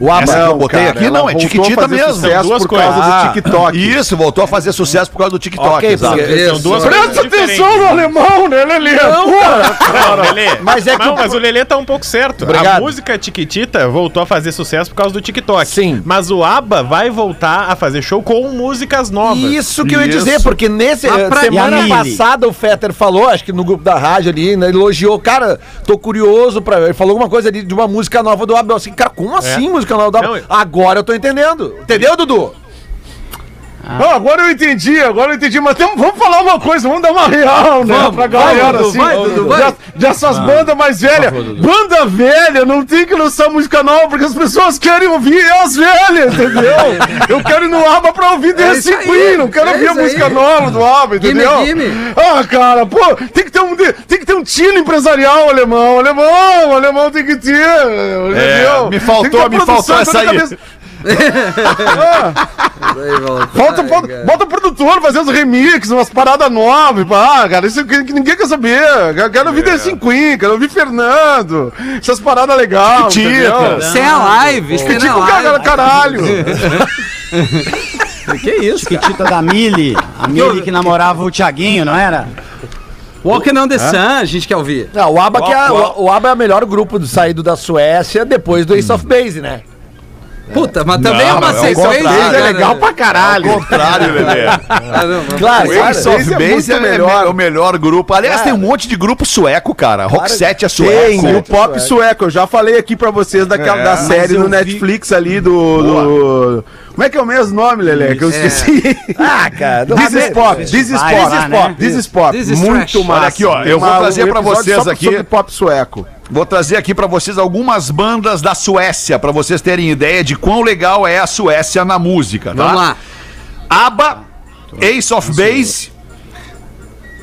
Speaker 5: O ABBA.
Speaker 2: Essa que eu botei
Speaker 4: cara,
Speaker 2: aqui, não, é
Speaker 4: voltou a
Speaker 2: Tiquitita
Speaker 4: fazer
Speaker 2: mesmo.
Speaker 4: sucesso
Speaker 6: São duas
Speaker 4: por causa
Speaker 6: coisas.
Speaker 4: do
Speaker 6: Ah,
Speaker 4: TikTok.
Speaker 2: Isso, voltou a fazer sucesso por causa do TikTok.
Speaker 5: Ok,
Speaker 2: exato.
Speaker 5: porque
Speaker 6: São duas
Speaker 4: Presta atenção no alemão, né, Lelê?
Speaker 6: Não, Lelê.
Speaker 5: Mas é que
Speaker 6: não,
Speaker 5: o-
Speaker 6: mas o Lelê tá um pouco certo.
Speaker 5: Obrigado.
Speaker 6: A música Tiquitita voltou a fazer sucesso por causa do TikTok.
Speaker 5: Sim.
Speaker 6: Mas o ABBA vai voltar a fazer show com músicas novas.
Speaker 5: Isso que eu ia
Speaker 2: Isso.
Speaker 5: dizer, porque nesse
Speaker 3: pra-
Speaker 5: semana passada o Fetter falou, acho que no grupo da rádio ali, né, elogiou, cara, tô curioso pra. Ele falou alguma coisa ali de uma música nova do Abel. Assim, cara, como assim música do Abel?
Speaker 6: Não, eu-
Speaker 5: Agora eu tô entendendo. Entendeu, Dudu?
Speaker 4: Ah, agora eu entendi, agora eu entendi. Mas vamos falar uma coisa, vamos dar uma real, né?
Speaker 3: Vamos,
Speaker 4: pra galera, assim.
Speaker 3: vai, Dudu, vai.
Speaker 4: de- Dessas bandas mais velhas. Banda velha, não tem que lançar música nova, porque as pessoas querem ouvir as velhas, entendeu? eu quero ir no ABBA pra ouvir
Speaker 3: É
Speaker 4: The Queen, não quero
Speaker 3: é
Speaker 4: ouvir a
Speaker 3: isso aí.
Speaker 4: música nova do ABBA,
Speaker 3: Gimme,
Speaker 4: entendeu?
Speaker 3: gimme.
Speaker 4: Ah, cara, pô, tem que ter um, tem que ter um tino empresarial, alemão. Alemão, alemão tem que ter, entendeu?
Speaker 2: me faltou- me faltou essa aí.
Speaker 4: cabeça- Falta,
Speaker 3: Ai, cara.
Speaker 4: bota o produtor fazendo os remixes, umas paradas novas. Ah, cara, isso que, que ninguém quer saber. Eu quero ouvir The Queen, quero ouvir Fernando. Essas paradas legais.
Speaker 2: Chiquititas.
Speaker 3: Sem a live,
Speaker 4: Tipo,
Speaker 3: a
Speaker 4: cara,
Speaker 3: live.
Speaker 4: caralho.
Speaker 7: Que isso, Chiquitita da Mili. A Mili que namorava o Thiaguinho, não era?
Speaker 3: Walking on the Sun, a gente quer ouvir.
Speaker 5: Não, o ABBA, que é, o, o ABBA é o melhor grupo do saído da Suécia depois do Ace of Base, né?
Speaker 3: Puta, mas também é
Speaker 2: Não,
Speaker 3: uma
Speaker 2: é o
Speaker 3: sequência.
Speaker 2: contrário,
Speaker 4: Isso é
Speaker 3: cara.
Speaker 4: legal pra caralho.
Speaker 2: Contrário, Lelê.
Speaker 3: Ah,
Speaker 5: Claro,
Speaker 2: O. Ace of
Speaker 4: é
Speaker 2: Base é,
Speaker 4: muito
Speaker 2: me-
Speaker 4: melhor.
Speaker 2: o melhor grupo. Aliás, tem um monte de grupo sueco, cara. Rock 7 é
Speaker 4: Tem,
Speaker 2: sueco.
Speaker 4: o pop sueco. Eu já falei aqui pra vocês daquela,
Speaker 2: É,
Speaker 4: da série no
Speaker 7: vi-
Speaker 4: Netflix ali do, do- Como é que é o mesmo nome, Lelé? Que eu esqueci.
Speaker 5: Ah, cara.
Speaker 4: This is pop, this is pop,
Speaker 7: né?
Speaker 4: this is pop.
Speaker 3: This is
Speaker 4: Muito
Speaker 3: trash.
Speaker 4: massa.
Speaker 2: Olha aqui, ó,
Speaker 4: Tem
Speaker 2: eu vou
Speaker 4: uma-
Speaker 2: trazer pra vocês aqui-
Speaker 4: pop sueco.
Speaker 2: Vou trazer aqui pra vocês algumas bandas da Suécia, pra vocês terem ideia de quão legal é a Suécia na música, tá?
Speaker 3: Vamos lá.
Speaker 2: ABBA, Ace of Base.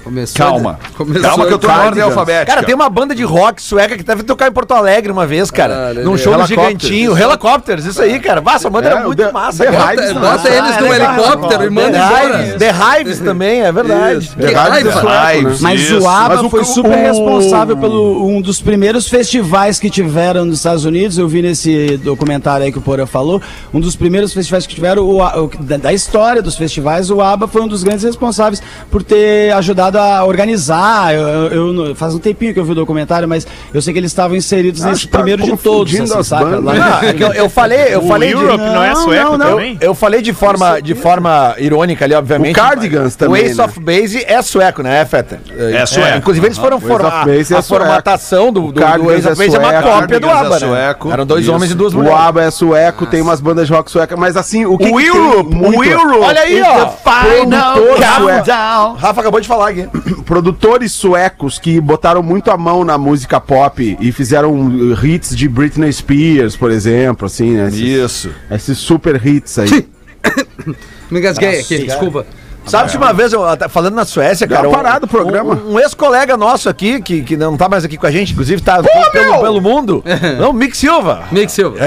Speaker 3: Começou
Speaker 2: Calma.
Speaker 3: Começou
Speaker 2: Calma que eu tô na ordem alfabética.
Speaker 5: Cara, tem uma banda de rock sueca que deve tocar em Porto Alegre uma vez, cara.
Speaker 3: Caralho,
Speaker 5: num show. Gigantinho. Helicopters, isso aí, cara. Nossa, a banda
Speaker 4: É,
Speaker 5: era muito
Speaker 4: The-
Speaker 5: massa,
Speaker 4: The
Speaker 5: cara.
Speaker 4: Hives
Speaker 3: Bota, eles
Speaker 5: Ah,
Speaker 3: no
Speaker 5: é legal,
Speaker 3: helicóptero e manda
Speaker 5: The
Speaker 3: embora.
Speaker 5: Hives, The Hives também, é verdade.
Speaker 3: Que
Speaker 4: The Hives é né?
Speaker 7: Mas
Speaker 2: Isso.
Speaker 7: o ABBA
Speaker 4: Mas o-
Speaker 7: foi super
Speaker 4: o-
Speaker 7: responsável pelo um dos primeiros festivais que tiveram nos Estados Unidos. Eu vi nesse documentário aí que o Porã falou. Um dos primeiros festivais que tiveram o, A- o- da, da história dos festivais, o ABBA foi um dos grandes responsáveis por ter ajudado a organizar. Eu, eu- eu- faz um tempinho que eu vi o documentário, mas eu sei que eles estavam inseridos
Speaker 4: Acho
Speaker 7: nesse
Speaker 4: tá
Speaker 7: primeiro de todos, assim,
Speaker 4: as
Speaker 7: saca? Lá-
Speaker 5: Ah, é que eu, eu falei, eu
Speaker 6: O
Speaker 5: falei de-
Speaker 6: Europe não, é sueco
Speaker 7: não, não.
Speaker 6: também?
Speaker 5: Eu falei de forma, de forma irônica ali, obviamente.
Speaker 4: O Cardigans também,
Speaker 5: O Ace
Speaker 4: né?
Speaker 5: of Base é sueco, né, Fetter?
Speaker 2: É sueco.
Speaker 5: Inclusive, eles foram
Speaker 4: O Ace
Speaker 5: formar.
Speaker 4: é
Speaker 5: a formatação do, do, do
Speaker 4: Cardigans
Speaker 5: Ace of
Speaker 4: é
Speaker 5: Base é uma cópia do
Speaker 2: é
Speaker 5: ABBA, né? Eram dois
Speaker 2: Isso.
Speaker 5: homens e duas
Speaker 4: O
Speaker 5: mulheres.
Speaker 4: ABBA é sueco, tem umas bandas de rock sueca, mas assim, o que
Speaker 2: O Europe, o Europe.
Speaker 5: Olha aí, ó.
Speaker 2: the final countdown.
Speaker 5: Rafa acabou de falar aqui.
Speaker 4: produtores suecos que botaram muito a mão na música pop e fizeram uh, hits de Britney Spears, por exemplo, assim, né? Esses,
Speaker 2: Isso.
Speaker 4: esses super hits aí.
Speaker 3: Me engasguei aqui, desculpa.
Speaker 5: Sabe que uma vez, eu, falando na Suécia,
Speaker 4: Deu
Speaker 5: cara.
Speaker 4: uma parada o programa.
Speaker 5: Um, um ex-colega nosso aqui, que, que não tá mais aqui com a gente, inclusive tá pelo, pelo mundo. Não, Mick Silva.
Speaker 3: Mick Silva.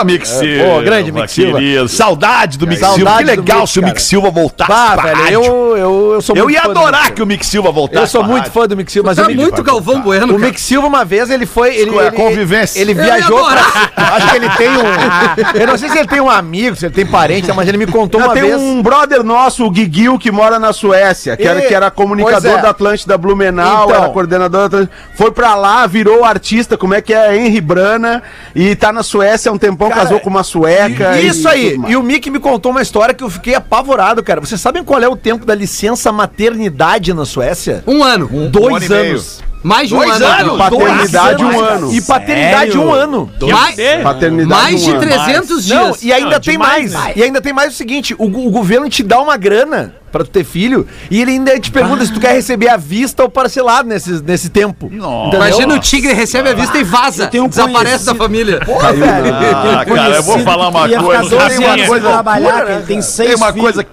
Speaker 2: Ô, Mick Silva.
Speaker 5: Pô, grande Mick Silva.
Speaker 2: querido. Saudade do Mick
Speaker 5: Saudade
Speaker 2: Silva. Que legal
Speaker 5: Mick,
Speaker 2: se o Mick. Silva voltasse
Speaker 5: Bah,
Speaker 2: pra
Speaker 5: velho,
Speaker 2: rádio.
Speaker 5: eu, eu, eu sou
Speaker 2: Eu ia adorar que o Mick Silva voltasse
Speaker 5: Eu sou muito fã do Mick Silva, mas
Speaker 3: Tá
Speaker 5: Mick,
Speaker 3: muito Galvão Bueno,
Speaker 5: o. Mick Silva uma vez ele foi, ele,
Speaker 2: é a
Speaker 5: ele-
Speaker 2: convivência?
Speaker 5: Ele
Speaker 3: Eu
Speaker 5: viajou
Speaker 3: ia
Speaker 5: pra, acho que ele tem um, eu não sei se ele tem um amigo, se ele tem parente, mas ele me contou uma
Speaker 4: tem
Speaker 5: vez.
Speaker 4: um brother nosso, o Guiguil, que mora na Suécia, que, era,
Speaker 5: E-
Speaker 4: que era comunicador
Speaker 5: é.
Speaker 4: da Atlântida Blumenau,
Speaker 5: Então.
Speaker 4: era coordenador da Atlântida. Foi pra lá, virou artista, como é que é? Henry Brana, e tá na Suécia há um tempão,
Speaker 5: Cara,
Speaker 4: casou com uma sueca. e
Speaker 5: Isso aí. E o Mick me contou uma história que eu fiquei apavorado, cara. Vocês sabem qual é o tempo da licença maternidade na Suécia?
Speaker 3: Um ano.
Speaker 5: Dois
Speaker 2: ano e meio.
Speaker 5: anos.
Speaker 3: Mais de um
Speaker 2: Dois
Speaker 3: ano.
Speaker 2: anos?
Speaker 4: Paternidade,
Speaker 5: Dois
Speaker 4: um ano.
Speaker 5: E paternidade
Speaker 7: Sério?
Speaker 5: um ano.
Speaker 3: Mais,
Speaker 4: Paternidade,
Speaker 3: mais
Speaker 4: um
Speaker 3: de
Speaker 4: ano.
Speaker 3: 300
Speaker 5: Não,
Speaker 3: dias.
Speaker 5: e ainda
Speaker 6: Não,
Speaker 5: tem
Speaker 6: demais,
Speaker 5: mais.
Speaker 6: né?
Speaker 5: E ainda tem mais o seguinte: o, o governo te dá uma grana pra tu ter filho e ele ainda te pergunta se tu quer receber à vista ou parcelado nesse, nesse tempo.
Speaker 2: Nossa.
Speaker 3: Imagina o tigre recebe a vista e vaza.
Speaker 7: um
Speaker 3: Desaparece da família.
Speaker 5: Porra, velho.
Speaker 2: Ah, cara, eu vou falar uma coisa.
Speaker 7: dois
Speaker 2: Tem uma
Speaker 7: anos
Speaker 2: coisa,
Speaker 7: sem trabalhar, tem seis
Speaker 2: tem uma
Speaker 7: filhos.
Speaker 2: coisa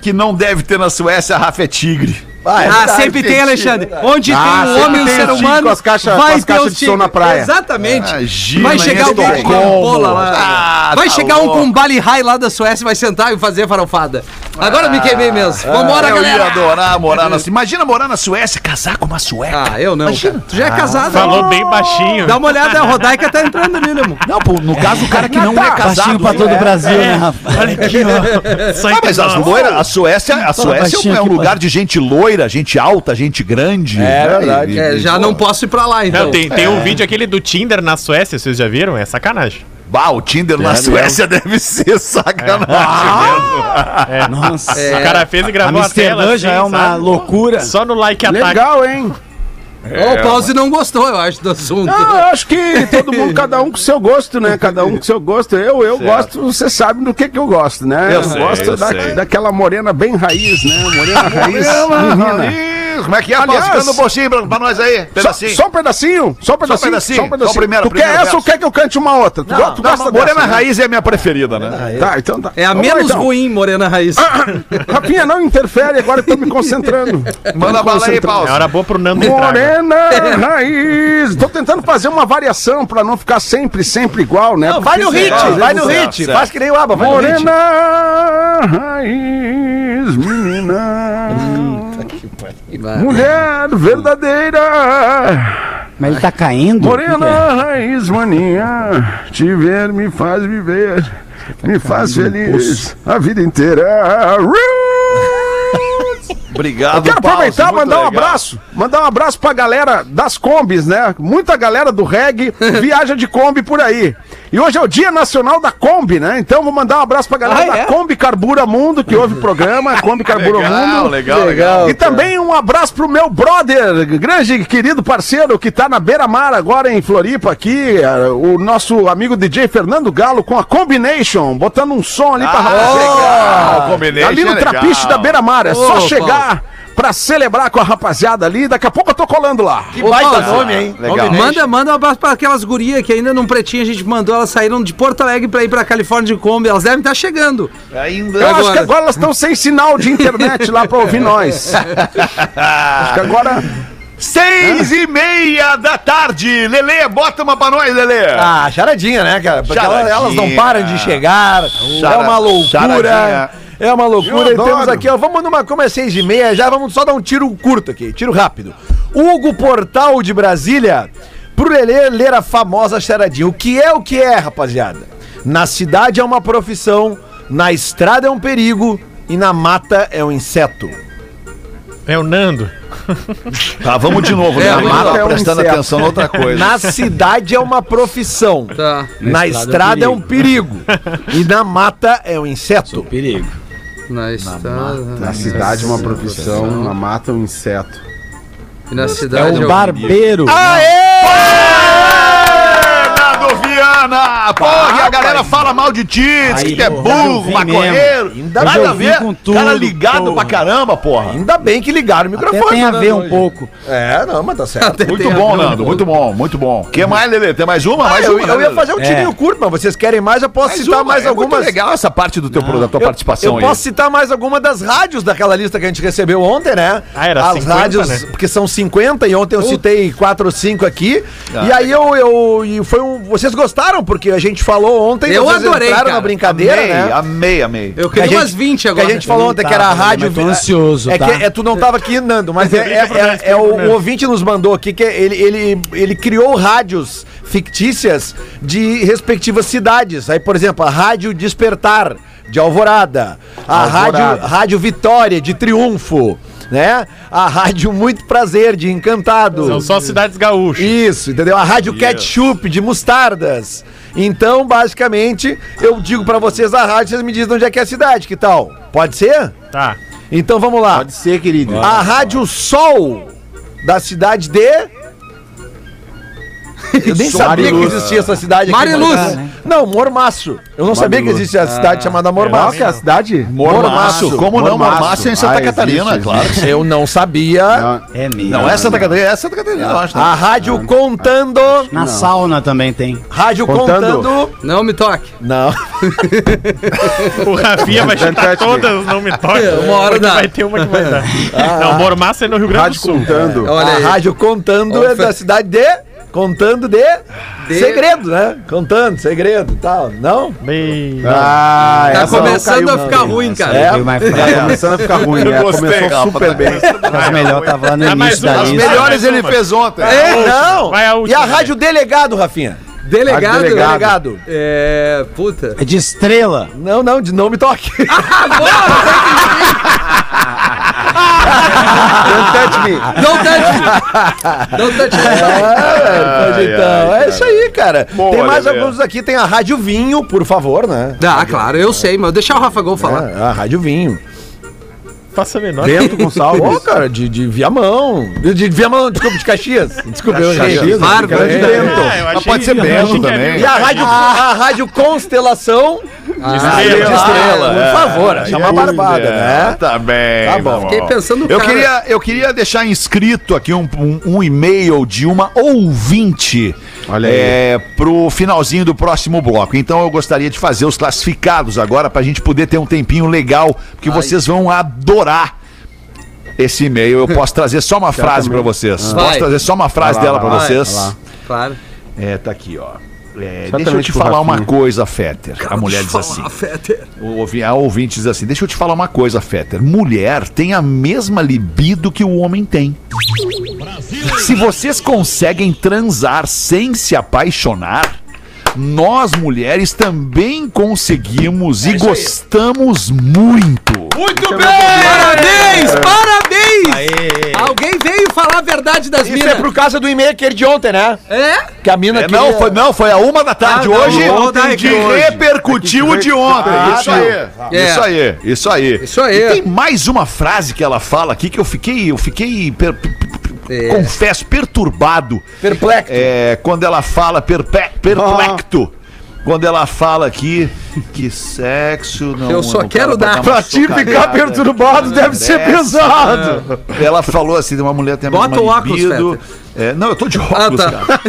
Speaker 2: que não deve ter na Suécia, a Rafa é tigre.
Speaker 5: Ah, é
Speaker 3: Ah, sempre tem. Alexandre. Onde
Speaker 4: Ah,
Speaker 3: tem um homem e um
Speaker 4: tem
Speaker 3: ser humano,
Speaker 4: com as caixas-
Speaker 3: vai
Speaker 4: com as
Speaker 3: ter
Speaker 4: caixas de som na praia.
Speaker 3: Exatamente.
Speaker 2: Imagina
Speaker 3: vai chegar alguém com bola lá.
Speaker 2: Ah,
Speaker 3: vai
Speaker 2: tá
Speaker 3: chegar um
Speaker 2: louco.
Speaker 3: com um bali high lá da Suécia, vai sentar e fazer farofada. Agora eu me queimei mesmo. Vambora,
Speaker 2: eu ia
Speaker 3: galera.
Speaker 2: adorar morar na Imagina morar na Suécia, casar com uma sueca.
Speaker 3: Ah, eu não, cara. Tu já é casado.
Speaker 6: Falou
Speaker 3: né?
Speaker 6: bem baixinho.
Speaker 3: Dá uma olhada, a Rodaica tá entrando ali, né, amor?
Speaker 2: Não, pô, no caso, o cara que não é casado.
Speaker 7: Baixinho pra todo o Brasil, né, Rafa?
Speaker 6: Olha aqui, ó.
Speaker 2: Ah, mas as loiras, a Suécia, a Suécia é um
Speaker 7: aqui,
Speaker 2: lugar de gente loira, gente alta, gente grande.
Speaker 5: É
Speaker 2: né?
Speaker 5: verdade.
Speaker 2: E-
Speaker 3: É, já
Speaker 2: pô,
Speaker 3: não posso ir pra lá, então.
Speaker 6: Não, tem, tem um vídeo aquele do Tinder na Suécia, vocês já viram? É sacanagem.
Speaker 2: Bah, o Tinder na Suécia deve ser sacanagem mesmo.
Speaker 7: Nossa.
Speaker 6: O cara fez e
Speaker 7: A
Speaker 6: gravou a, tela.
Speaker 7: Amsterdã já
Speaker 6: assim,
Speaker 7: é uma
Speaker 6: sabe?
Speaker 7: loucura.
Speaker 6: Só no like ataque.
Speaker 4: Legal, hein?
Speaker 3: Ó, o Pause não gostou, eu acho, do assunto.
Speaker 4: Não, eu acho que todo mundo, cada um com seu gosto, né? Cada um com seu gosto. Eu, eu gosto, você sabe do que que eu gosto, né? Eu,
Speaker 2: sei,
Speaker 4: gosto
Speaker 2: eu
Speaker 4: da- daquela morena bem raiz, né? Morena raiz, menina.
Speaker 2: Como é que é?
Speaker 4: Aliás-
Speaker 2: Aliás, Canta um pouquinho pra, pra nós aí.
Speaker 4: Só,
Speaker 2: Pedacinho.
Speaker 4: só um pedacinho? Só um pedacinho?
Speaker 2: pedacinho.
Speaker 4: Só um pedacinho.
Speaker 2: Só o primeiro-
Speaker 4: tu quer essa ou quer que eu cante uma outra? Tu, go- tu
Speaker 2: Não,
Speaker 4: gosta
Speaker 2: Morena
Speaker 4: dessa, né?
Speaker 2: Raiz é a minha preferida, né?
Speaker 4: Tá, então tá.
Speaker 3: É a
Speaker 4: Vamos lá,
Speaker 3: menos
Speaker 4: então.
Speaker 3: ruim, Morena Raiz.
Speaker 4: Rafinha, não interfere, agora eu tô me concentrando.
Speaker 2: Manda bala aí,
Speaker 6: É
Speaker 2: Paulo.
Speaker 6: hora boa pro Nando entrar. né?
Speaker 4: Morena raiz. Tô tentando fazer uma variação pra não ficar sempre, sempre igual, né?
Speaker 5: Não, vai no hit, vai no hit. Faz que nem o Aba, vai no hit.
Speaker 4: Morena raiz, menina. Mulher verdadeira.
Speaker 7: Mas ele tá caindo? Que é?
Speaker 4: Morena raiz, maninha. Te ver me faz viver. Me faz feliz a vida inteira.
Speaker 2: Obrigado,
Speaker 4: Eu quero aproveitar e mandar um
Speaker 2: legal.
Speaker 4: abraço. Mandar um abraço pra galera das combis, né? Muita galera do reggae viaja de Kombi por aí. E hoje é o Dia Nacional da Kombi, né? Então vou mandar um abraço pra galera
Speaker 3: Ah,
Speaker 4: da
Speaker 3: é?
Speaker 4: Kombi Carbura Mundo, que ouve o programa, Kombi Carbura
Speaker 2: Legal,
Speaker 4: Mundo.
Speaker 2: legal, legal.
Speaker 4: E também um abraço pro meu brother, grande e querido parceiro, que tá na Beira Mar agora em Floripa aqui, eh, o nosso amigo DJ Fernando Galo com a Combination, botando um som ali pra
Speaker 2: Ah, legal. Combination
Speaker 4: Ali no
Speaker 2: é legal.
Speaker 4: Trapiche da Beira Mar, é só
Speaker 3: Ô,
Speaker 4: chegar pra celebrar com a rapaziada ali, daqui a pouco eu tô colando lá.
Speaker 5: Que baita
Speaker 3: Paulo,
Speaker 5: nome, hein?
Speaker 2: Legal.
Speaker 3: Manda, manda um abraço pra aquelas gurias que ainda num pretinho a gente mandou, elas saíram de Porto Alegre pra ir pra Califórnia de Kombi, elas devem estar chegando.
Speaker 2: Ainda.
Speaker 4: Eu acho
Speaker 3: Agora.
Speaker 4: que agora elas estão sem sinal de internet lá pra ouvir nós. Acho que agora...
Speaker 2: Seis e meia da tarde. Lelê, bota uma pra nós, Lelê.
Speaker 5: Ah, charadinha, né, cara? Porque
Speaker 2: Charadinha.
Speaker 5: elas, elas não param de chegar. é uma loucura.
Speaker 2: charadinha.
Speaker 5: É uma loucura. E temos aqui, ó. Vamos numa. Como é seis e meia, já vamos só dar um tiro curto aqui, tiro rápido. Hugo Portal de Brasília. Pro Lelê ler a famosa charadinha. O que é o que é, rapaziada? Na cidade é uma profissão, na estrada é um perigo e na mata é um inseto.
Speaker 6: É o Nando.
Speaker 2: Tá, vamos de novo, né?
Speaker 3: É,
Speaker 2: A
Speaker 3: vamos
Speaker 2: Mata prestando
Speaker 4: É um
Speaker 2: atenção em outra coisa.
Speaker 5: Na cidade é uma profissão.
Speaker 3: Tá.
Speaker 5: Na, estrada, é um perigo. e na mata é um inseto.
Speaker 7: Perigo.
Speaker 3: Na estrada.
Speaker 4: Na cidade uma profissão, na mata um inseto.
Speaker 3: E na
Speaker 7: É
Speaker 3: cidade.
Speaker 7: um barbeiro.
Speaker 2: Nando Viana! Porra, e a galera fala mal de ti, diz que tu é
Speaker 7: eu
Speaker 2: burro,
Speaker 7: vim
Speaker 2: maconheiro.
Speaker 5: Ainda
Speaker 7: eu
Speaker 5: a ver.
Speaker 7: com tudo,
Speaker 2: Cara ligado
Speaker 7: pô.
Speaker 2: pra caramba, porra.
Speaker 5: Ainda bem que ligaram o
Speaker 7: Até
Speaker 5: microfone.
Speaker 7: tem a
Speaker 5: né,
Speaker 7: ver um pouco.
Speaker 5: É, não, mas tá certo.
Speaker 2: Muito bom, Nando, muito bom, muito bom. O que mais, Lelê? Tem mais uma?
Speaker 5: Ah,
Speaker 2: mais
Speaker 5: eu,
Speaker 2: uma,
Speaker 5: eu
Speaker 2: né,
Speaker 5: ia fazer um tirinho curto, mas vocês querem mais, eu posso citar
Speaker 2: uma,
Speaker 5: mais
Speaker 2: é muito
Speaker 5: algumas.
Speaker 2: legal essa parte do teu, da tua participação
Speaker 5: Eu
Speaker 2: aí.
Speaker 5: posso citar mais alguma das rádios daquela lista que a gente recebeu ontem, né?
Speaker 6: Ah, era
Speaker 5: As
Speaker 6: 50,
Speaker 5: rádios,
Speaker 6: né?
Speaker 5: porque são 50 e ontem eu citei 4 ou 5 aqui.
Speaker 2: Ah,
Speaker 5: e aí eu, eu e foi um, vocês gostaram porque a gente falou ontem,
Speaker 3: Eu
Speaker 5: vocês
Speaker 3: adorei,
Speaker 5: entraram
Speaker 3: cara.
Speaker 5: na brincadeira,
Speaker 2: amei,
Speaker 5: né?
Speaker 2: amei, amei.
Speaker 3: Eu
Speaker 5: Que a
Speaker 3: queria
Speaker 5: gente-
Speaker 3: umas 20
Speaker 5: Que
Speaker 3: agora.
Speaker 5: a gente falou ontem que era a rádio.
Speaker 7: tô ansioso,
Speaker 5: é,
Speaker 7: tá?
Speaker 5: que, é, tu não tava aqui, Nando, mas é, é, é- é o, o ouvinte nos mandou aqui que ele, ele, ele criou rádios fictícias de respectivas cidades. Aí, por exemplo, a Rádio Despertar de Alvorada, a
Speaker 4: Alvorada.
Speaker 5: Rádio, rádio Vitória de Triunfo, né? A Rádio Muito Prazer de Encantado.
Speaker 6: São só cidades gaúchas.
Speaker 5: Isso, entendeu? A Rádio Ketchup de Mostardas. Então, basicamente, eu digo pra vocês a rádio, vocês me dizem onde é que é a cidade, que tal? Pode ser?
Speaker 6: Tá.
Speaker 5: Então vamos lá.
Speaker 4: Pode ser, querido.
Speaker 5: A Rádio Sol da cidade de. Eu nem sabia que existia essa cidade aqui.
Speaker 3: Mariluz.
Speaker 5: Não, Mormaço. Eu não sabia que existia a cidade chamada Mormaço.
Speaker 4: Qual que é a cidade?
Speaker 2: Mormaço. Como não? Mormaço é em Santa
Speaker 4: Ah,
Speaker 2: Catarina,
Speaker 4: existe,
Speaker 2: claro.
Speaker 5: Eu não sabia.
Speaker 7: É mesmo.
Speaker 2: Não é Santa Catarina, é Santa Catarina, eu acho. né?
Speaker 5: A Rádio Contando.
Speaker 7: Na sauna também tem.
Speaker 5: Rádio
Speaker 4: Contando.
Speaker 5: Contando.
Speaker 3: Não me toque.
Speaker 5: Não.
Speaker 6: O Rafinha vai chutar todas, não me toque.
Speaker 3: Uma hora dá.
Speaker 6: Vai ter uma que vai dar. Não, Mormassa é no Rio Grande do
Speaker 4: Rádio
Speaker 6: Sul.
Speaker 4: contando.
Speaker 3: Olha
Speaker 5: a. Rádio Contando é da cidade de. Contando de.
Speaker 3: De-
Speaker 5: Segredo, né? Contando, segredo e tal. Não?
Speaker 6: Bem...
Speaker 4: Ah,
Speaker 3: Tá
Speaker 4: essa não
Speaker 3: começando
Speaker 4: caiu,
Speaker 3: a ficar
Speaker 4: não.
Speaker 3: ruim, cara.
Speaker 5: É.
Speaker 4: Tá começando a ficar ruim, né?
Speaker 2: Gostei,
Speaker 4: Começou
Speaker 2: Rafa,
Speaker 4: super
Speaker 2: tá
Speaker 4: bem.
Speaker 7: Mas melhor tava no início
Speaker 6: As.
Speaker 2: Melhores ele fez ontem.
Speaker 5: É, não. E a? Rádio Delegado, Rafinha?
Speaker 3: Delegado?
Speaker 4: Rádio delegado.
Speaker 5: Delegado.
Speaker 3: É. Puta.
Speaker 7: É de estrela.
Speaker 5: Não, não, de não me toque.
Speaker 4: Don't touch me.
Speaker 3: Don't touch me. Don't touch me.
Speaker 5: É, pois
Speaker 2: Ai,
Speaker 5: então,
Speaker 2: ai,
Speaker 5: é isso aí, cara.
Speaker 2: Boa,
Speaker 5: tem mais alguns aqui, tem a Rádio Vinho, por favor, né?
Speaker 3: Ah, claro, eu sei, mas deixa o Rafa Gol falar.
Speaker 5: É, a Rádio Vinho.
Speaker 6: Faço a menor
Speaker 4: Bento Gonçalves.
Speaker 5: Pô, cara, de, de Viamão. De, de Viamão, desculpa, de Caxias. Desculpa, eu.
Speaker 4: Caxias,
Speaker 3: Bárbaro.
Speaker 4: cara de
Speaker 5: É.
Speaker 4: Bento.
Speaker 6: Ah, eu
Speaker 2: Mas
Speaker 6: achei-
Speaker 2: pode ser Bento
Speaker 6: que
Speaker 2: também.
Speaker 5: E a rádio, a rádio Constelação.
Speaker 3: Ah,
Speaker 5: Estrela,
Speaker 2: de estrela,
Speaker 5: por
Speaker 2: é.
Speaker 5: favor, é uma barbada,
Speaker 2: É,
Speaker 5: né?
Speaker 2: Tá bem.
Speaker 5: Tá bom.
Speaker 3: Fiquei pensando
Speaker 2: Eu
Speaker 3: cara-
Speaker 2: queria, eu queria deixar inscrito aqui um, um- um e-mail de uma ouvinte
Speaker 4: Olha aí.
Speaker 2: é, pro finalzinho do próximo bloco. Então eu gostaria de fazer os classificados agora pra gente poder ter um tempinho legal, porque vocês vão adorar esse e-mail. Eu posso trazer só uma frase pra vocês.
Speaker 3: Vai.
Speaker 2: Posso trazer só uma frase
Speaker 4: lá,
Speaker 2: dela
Speaker 4: lá,
Speaker 2: vocês.
Speaker 4: vai.
Speaker 3: Claro.
Speaker 2: É, tá aqui, ó. É, deixa eu te falar uma coisa, Fetter. A mulher diz assim.
Speaker 3: Fetter.
Speaker 2: O A ouvinte diz assim: Deixa eu te falar uma coisa, Fetter. Mulher tem a mesma libido que o homem tem. Se vocês conseguem transar sem se apaixonar, nós mulheres também conseguimos e gostamos muito.
Speaker 3: Muito bem! Parabéns! Parabéns! Alguém veio falar a verdade das
Speaker 5: Isso
Speaker 3: minas.
Speaker 5: é por causa do e-mail aquele de ontem, né?
Speaker 3: É?
Speaker 5: Que a mina
Speaker 2: É,
Speaker 5: queria-
Speaker 2: não, foi, não, foi a uma da tarde
Speaker 3: Ah, não,
Speaker 2: hoje.
Speaker 3: ontem
Speaker 2: de
Speaker 3: que hoje.
Speaker 2: repercutiu o de ontem.
Speaker 5: Ah,
Speaker 2: isso
Speaker 5: tá.
Speaker 2: aí.
Speaker 3: É.
Speaker 2: Isso aí. Isso aí.
Speaker 3: Isso aí.
Speaker 2: E tem mais uma frase que ela fala aqui que eu fiquei, eu fiquei, per-
Speaker 3: É.
Speaker 2: confesso, perturbado.
Speaker 5: Perplexo.
Speaker 2: É, quando ela fala perpe- perplexo. Quando ela fala aqui que sexo não.
Speaker 3: Eu só
Speaker 2: não
Speaker 3: quero dar.
Speaker 5: Pra ti ficar perturbado deve ser pesado.
Speaker 2: Ela falou assim: uma mulher tem
Speaker 3: Bota o óculos.
Speaker 2: É, não, eu tô de óculos,
Speaker 3: Ah, tá.
Speaker 2: cara.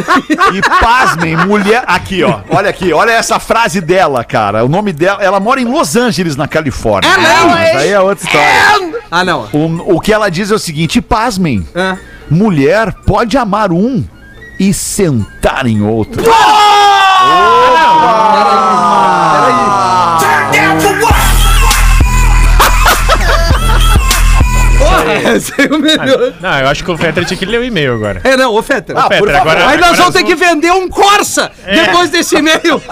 Speaker 2: E pasmem, mulher. Aqui, ó. Olha aqui, olha essa frase dela, cara. O nome dela. Ela mora em Los Angeles, na Califórnia.
Speaker 3: É mesmo?
Speaker 4: Mas aí é outra história.
Speaker 3: Ah, não.
Speaker 2: O, o que ela diz é o seguinte: pasmem.
Speaker 3: Ah.
Speaker 2: Mulher pode amar um e sentar em outro.
Speaker 3: Opa! Peraí, peraí. Esse é o melhor.
Speaker 6: Não, eu acho que o Fetter tinha que ler o e-mail agora.
Speaker 3: É, não, ô Fetter.
Speaker 6: Ô, Fetter, agora,
Speaker 3: Aí nós vamos ter que vender um Corsa depois desse e-mail.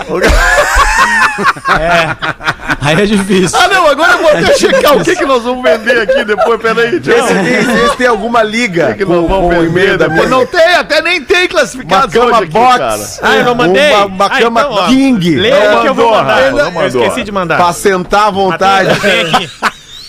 Speaker 7: Aí é difícil.
Speaker 2: Ah, não, agora eu vou até checar o que, que nós vamos vender aqui depois. Peraí,
Speaker 4: se esse tem alguma liga
Speaker 2: que
Speaker 4: com,
Speaker 2: nós vamos
Speaker 4: com o
Speaker 2: vender
Speaker 4: e-mail da minha...
Speaker 2: Não tem, até nem tem
Speaker 4: Uma
Speaker 2: classificados
Speaker 4: cama
Speaker 2: hoje aqui,
Speaker 4: box.
Speaker 2: cara.
Speaker 6: Ah, eu não mandei?
Speaker 4: Uma, uma
Speaker 6: Ah,
Speaker 4: cama
Speaker 6: então, ó,
Speaker 4: king.
Speaker 6: Lê
Speaker 2: Não
Speaker 6: que eu vou
Speaker 2: mandou,
Speaker 6: mandar. Eu
Speaker 2: mandou.
Speaker 6: esqueci de mandar.
Speaker 4: Pra sentar à vontade.
Speaker 6: Matheus, tem aqui.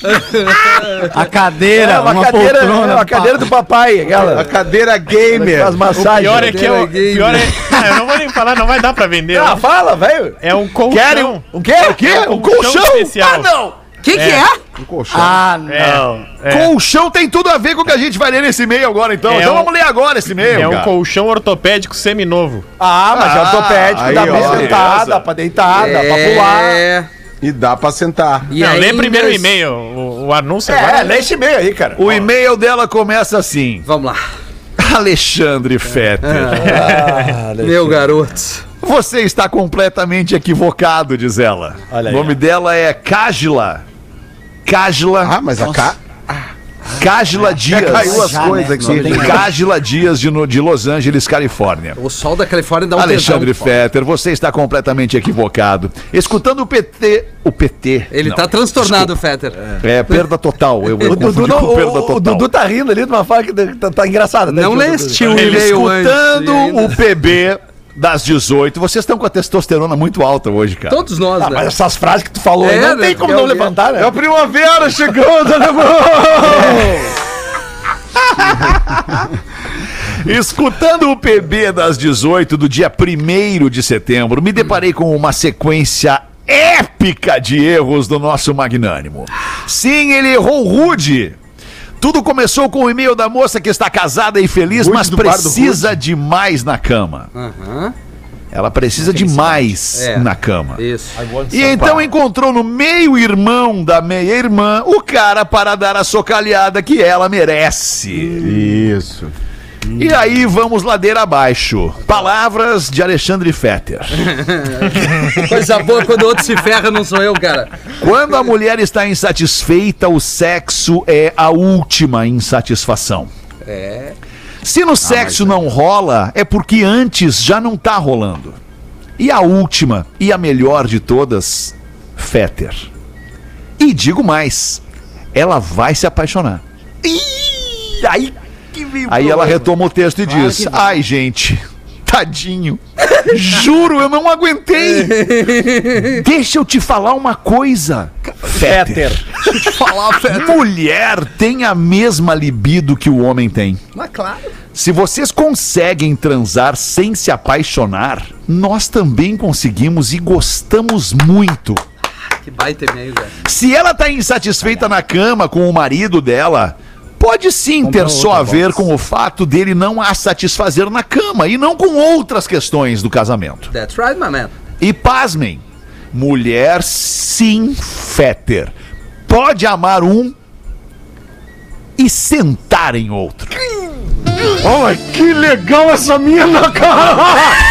Speaker 7: A cadeira,
Speaker 5: É uma,
Speaker 7: uma,
Speaker 5: cadeira,
Speaker 7: poltrona.
Speaker 5: é uma cadeira do papai,
Speaker 4: A
Speaker 5: aquela.
Speaker 4: cadeira gamer.
Speaker 5: Faz
Speaker 6: O
Speaker 5: massagem.
Speaker 6: pior é que eu, o
Speaker 3: game.
Speaker 6: pior é, ah, eu não vou nem falar, não vai dar pra vender.
Speaker 5: Ah,
Speaker 6: né?
Speaker 5: fala, velho.
Speaker 6: É um colchão.
Speaker 2: Querem um-
Speaker 5: O quê?
Speaker 2: O quê?
Speaker 6: É um
Speaker 2: Um colchão?
Speaker 6: especial.
Speaker 2: Ah, não!
Speaker 3: Quem que é?
Speaker 4: Um colchão.
Speaker 7: Ah, não.
Speaker 6: É, é,
Speaker 2: Colchão tem tudo a ver com o que a gente vai ler nesse e-mail agora, então.
Speaker 6: É
Speaker 2: então
Speaker 6: um-
Speaker 2: vamos ler agora esse e-mail,
Speaker 6: é um
Speaker 2: cara.
Speaker 6: colchão ortopédico seminovo.
Speaker 5: Ah, mas é
Speaker 2: Ah,
Speaker 5: ortopédico,
Speaker 4: aí,
Speaker 5: dá
Speaker 4: ó.
Speaker 5: pra sentar, dá pra deitar, dá pra pular.
Speaker 3: É.
Speaker 4: E dá pra sentar.
Speaker 3: E
Speaker 6: não, lê
Speaker 3: ainda
Speaker 6: primeiro o e-mail. O, o anúncio
Speaker 5: É,
Speaker 6: agora.
Speaker 5: lê esse e-mail aí, cara.
Speaker 2: O e-mail dela começa assim:
Speaker 3: Vamos lá.
Speaker 2: Alexandre Fetter.
Speaker 3: Meu garoto.
Speaker 2: Você está completamente equivocado, diz ela.
Speaker 5: Olha aí,
Speaker 2: o nome dela é Cágila. Cágila.
Speaker 4: Ah, mas a ca...
Speaker 2: Cágila Dias.
Speaker 4: caiu as
Speaker 7: Já,
Speaker 4: coisas
Speaker 7: né?
Speaker 4: aqui.
Speaker 2: Cágila Dias de, de Los Angeles, Califórnia.
Speaker 3: O sol da Califórnia dá um
Speaker 2: Alexandre
Speaker 3: tesão.
Speaker 2: Fetter, você está completamente equivocado. Escutando o PT. O PT.
Speaker 3: Ele
Speaker 2: não,
Speaker 3: tá transtornado, Fetter.
Speaker 2: É, perda total. Eu, eu
Speaker 5: O Dudu, não,
Speaker 2: com perda
Speaker 5: o,
Speaker 2: total.
Speaker 5: o Dudu tá rindo ali de uma forma que tá, tá engraçada. né?
Speaker 3: Não
Speaker 5: Dudu?
Speaker 3: leste o
Speaker 2: Ele
Speaker 3: e-mail
Speaker 2: escutando
Speaker 3: antes.
Speaker 2: o PB das 18. Vocês estão com a testosterona muito alta hoje, cara.
Speaker 3: Todos nós,
Speaker 5: Ah,
Speaker 3: né?
Speaker 5: mas essas frases que tu falou aí
Speaker 3: É,
Speaker 5: não
Speaker 3: né,
Speaker 5: tem como
Speaker 3: porque
Speaker 5: não
Speaker 3: alguém-
Speaker 5: levantar, né?
Speaker 4: É a primavera chegando, alemão!
Speaker 2: Escutando o PB das 18 do dia 1 de setembro, me deparei com uma sequência épica de erros do nosso magnânimo. Sim, ele errou rude. Tudo começou com o e-mail da moça que está casada e feliz,
Speaker 4: Rude
Speaker 2: mas precisa de mais na cama.
Speaker 3: Aham.
Speaker 2: Ela precisa de mais
Speaker 3: É.
Speaker 2: na cama.
Speaker 3: Isso.
Speaker 2: E então encontrou no meio-irmão da meia-irmã o cara para dar a socalhada que ela merece.
Speaker 4: Isso.
Speaker 2: E aí vamos ladeira abaixo. Palavras de Alexandre Fetter.
Speaker 3: Coisa boa quando o outro se ferra, não sou eu, cara.
Speaker 2: Quando a mulher está insatisfeita, o sexo é a última insatisfação.
Speaker 3: É.
Speaker 2: Se no sexo não rola, é porque antes já não tá rolando. E a última e a melhor de todas, Fetter. E digo mais, ela vai se apaixonar. Ih, aí que Aí ela retoma o texto e diz: Ai, gente, tadinho. Juro, eu não aguentei. Deixa eu te falar uma coisa. Fetter.
Speaker 3: Falar, Fetter.
Speaker 2: Mulher tem a mesma libido que o homem tem.
Speaker 3: Mas claro.
Speaker 2: Se vocês conseguem transar sem se apaixonar, nós também conseguimos e gostamos muito.
Speaker 3: Que baita e-mail, velho.
Speaker 2: Se ela tá insatisfeita na cama com o marido dela, pode sim ter só a ver com o fato dele não a satisfazer na cama e não com outras questões do casamento.
Speaker 3: That's right, my man.
Speaker 2: E pasmem, mulher sim, Fetter, pode amar um e sentar em outro.
Speaker 4: Olha, que legal essa mina, cara!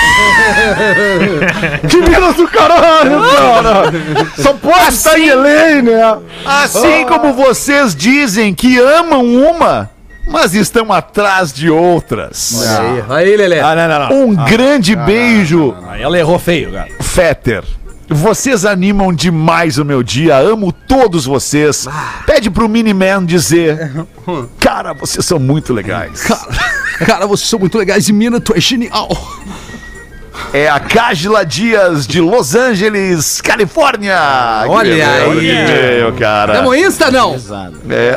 Speaker 4: Que mina do caralho, cara! Só pode estar em né?
Speaker 2: Assim como vocês dizem que amam uma, mas estão atrás de outras.
Speaker 3: Aí, aí, Lelê.
Speaker 5: Ah, não, não, não.
Speaker 2: Um grande beijo,
Speaker 5: ela errou feio, cara.
Speaker 2: Fetter. Vocês animam demais o meu dia, amo todos vocês. Pede pro Miniman dizer: Cara, vocês são muito legais.
Speaker 3: Cara, vocês são muito legais e mina, tu é genial.
Speaker 2: É a Cágila Dias de Los Angeles, Califórnia.
Speaker 3: Olha
Speaker 2: Que
Speaker 3: aí.
Speaker 2: e-mail, cara.
Speaker 3: Tamo Insta, não?
Speaker 2: É.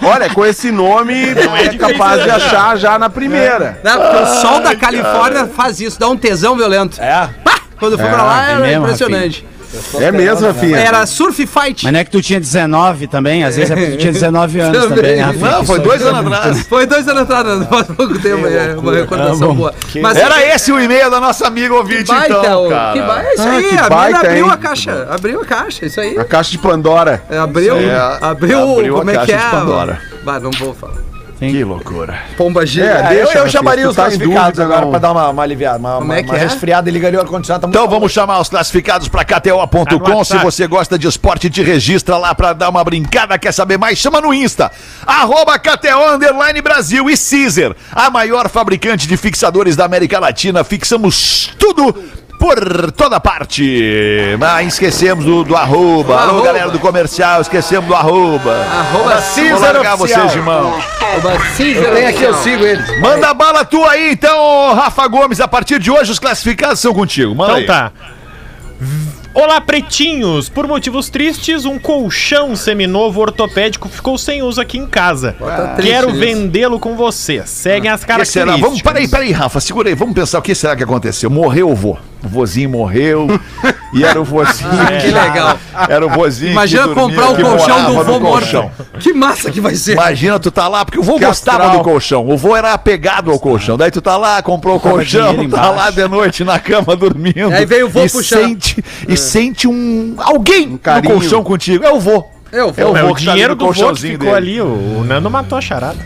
Speaker 4: Olha, com esse nome é capaz de achar já na primeira.
Speaker 3: Não, porque o sol da Califórnia faz isso, dá um tesão violento.
Speaker 5: É.
Speaker 3: Quando eu fui pra lá,
Speaker 7: é
Speaker 3: era
Speaker 7: mesmo,
Speaker 3: impressionante.
Speaker 4: É mesmo, Rafinha?
Speaker 3: Era surf fight.
Speaker 7: Mas não é que tu tinha 19 também? Às vezes é porque tu tinha 19 anos
Speaker 3: Também.
Speaker 7: também, né, Rafinha?
Speaker 2: Não, foi dois anos atrás.
Speaker 3: Foi dois anos atrás, não faz pouco tempo, é uma recordação
Speaker 7: bom.
Speaker 3: boa. Mas
Speaker 2: Era esse o e-mail da nossa amiga ouvinte,
Speaker 3: baita,
Speaker 2: então, cara.
Speaker 3: que baita, é isso
Speaker 4: Ah,
Speaker 3: aí,
Speaker 4: que
Speaker 3: a
Speaker 4: baita,
Speaker 3: abriu
Speaker 4: hein?
Speaker 3: a caixa, abriu a caixa, isso aí.
Speaker 4: A caixa de Pandora.
Speaker 3: É, Abriu,
Speaker 2: aí.
Speaker 3: abriu,
Speaker 2: Abriu a
Speaker 3: como é que
Speaker 2: caixa
Speaker 3: é?
Speaker 2: de Pandora.
Speaker 3: Bah, não vou falar.
Speaker 2: Que loucura.
Speaker 3: Pomba gira.
Speaker 4: É, deixa,
Speaker 5: eu, eu chamaria os
Speaker 4: tá
Speaker 5: classificados
Speaker 4: dúvida,
Speaker 5: agora
Speaker 4: não.
Speaker 5: pra dar uma, uma aliviada, uma,
Speaker 3: Como
Speaker 5: uma,
Speaker 3: é que
Speaker 5: uma
Speaker 3: é?
Speaker 5: resfriada e ligaria o ar-condicionado. tá
Speaker 2: Então
Speaker 5: calor.
Speaker 2: vamos chamar os classificados para
Speaker 6: Tá
Speaker 2: KTO.com. Se você gosta de esporte, te registra lá para dar uma brincada. Quer saber mais? Chama no Insta. Arroba KTO Underline Brasil e Caesar, a maior fabricante de fixadores da América Latina. Fixamos tudo por toda parte. Mas esquecemos do, do arroba. Alô, galera do comercial, esquecemos do arroba.
Speaker 3: Arroba
Speaker 2: Vou largar
Speaker 5: Oficial.
Speaker 2: vocês de mão.
Speaker 3: Arroba Caesar
Speaker 5: Tem aqui, eu sigo eles.
Speaker 2: Manda a bala tua aí, então, Rafa Gomes. A partir de hoje, os classificados são contigo. Manda
Speaker 6: Então
Speaker 2: aí.
Speaker 6: tá. Olá, pretinhos! Por motivos tristes, um colchão seminovo ortopédico ficou sem uso aqui em casa.
Speaker 3: Triste
Speaker 6: Quero vendê-lo com você. Seguem as
Speaker 2: O que será?
Speaker 6: características.
Speaker 2: Vamos, peraí, peraí, Rafa, segura aí. Vamos pensar o que será que aconteceu. Morreu o vô. O vozinho morreu. e era o vozinho.
Speaker 3: Que legal.
Speaker 2: Era o vozinho.
Speaker 3: Imagina
Speaker 2: que dormia,
Speaker 3: comprar o colchão do vô morto. Que massa que vai ser.
Speaker 2: Imagina, tu tá lá, porque o vô
Speaker 4: Que
Speaker 2: gostava
Speaker 4: astral.
Speaker 2: do colchão. O vô era apegado ao colchão. Daí tu tá lá, comprou o colchão, tá lá de noite na cama dormindo.
Speaker 3: Aí veio o vô
Speaker 2: e
Speaker 3: puxar.
Speaker 2: Sente, E sente um. Alguém no
Speaker 4: carinho.
Speaker 2: colchão contigo. É o vô.
Speaker 3: Eu
Speaker 2: É
Speaker 3: vou.
Speaker 6: É,
Speaker 2: vô
Speaker 6: o
Speaker 2: que tá
Speaker 6: dinheiro
Speaker 2: no
Speaker 6: do
Speaker 2: colchãozinho
Speaker 6: ficou
Speaker 2: dele.
Speaker 6: ali, o, o Nando matou a charada.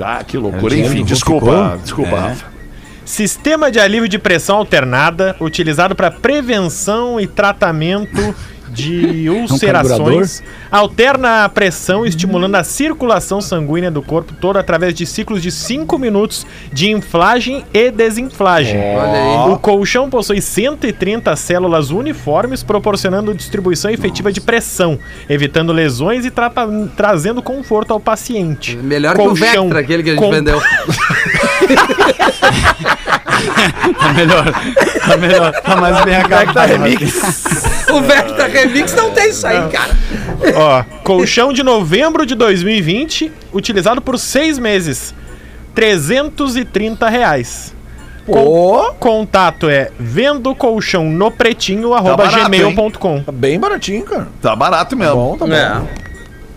Speaker 2: Ah, que loucura.
Speaker 7: dinheiro
Speaker 2: Enfim, desculpa.
Speaker 7: ficou?
Speaker 2: Desculpa,
Speaker 7: É.
Speaker 6: Sistema de alívio de pressão alternada, utilizado para prevenção e tratamento de ulcerações. Alterna a pressão, estimulando a circulação sanguínea do corpo todo através de ciclos de 5 minutos de inflagem e desinflagem.
Speaker 3: Aí.
Speaker 6: O colchão possui 130 células uniformes, proporcionando distribuição efetiva de pressão, evitando lesões e trata- trazendo conforto ao paciente.
Speaker 3: Melhor que o
Speaker 6: Colchão
Speaker 3: Vectra, aquele que a gente
Speaker 6: com-
Speaker 3: vendeu.
Speaker 7: Tá melhor. Tá melhor. Tá mais bem acabado.
Speaker 3: O Vectra Remix não tem isso aí, cara.
Speaker 6: Ó, colchão de novembro de 2020, utilizado por seis meses. 330 reais.
Speaker 5: Pô,
Speaker 6: Contato é vendo colchão no pretinho, arroba
Speaker 2: barato,
Speaker 6: gmail.com.
Speaker 5: tá bem baratinho, cara.
Speaker 2: Tá barato mesmo.
Speaker 5: Bom, tá bom.
Speaker 3: É.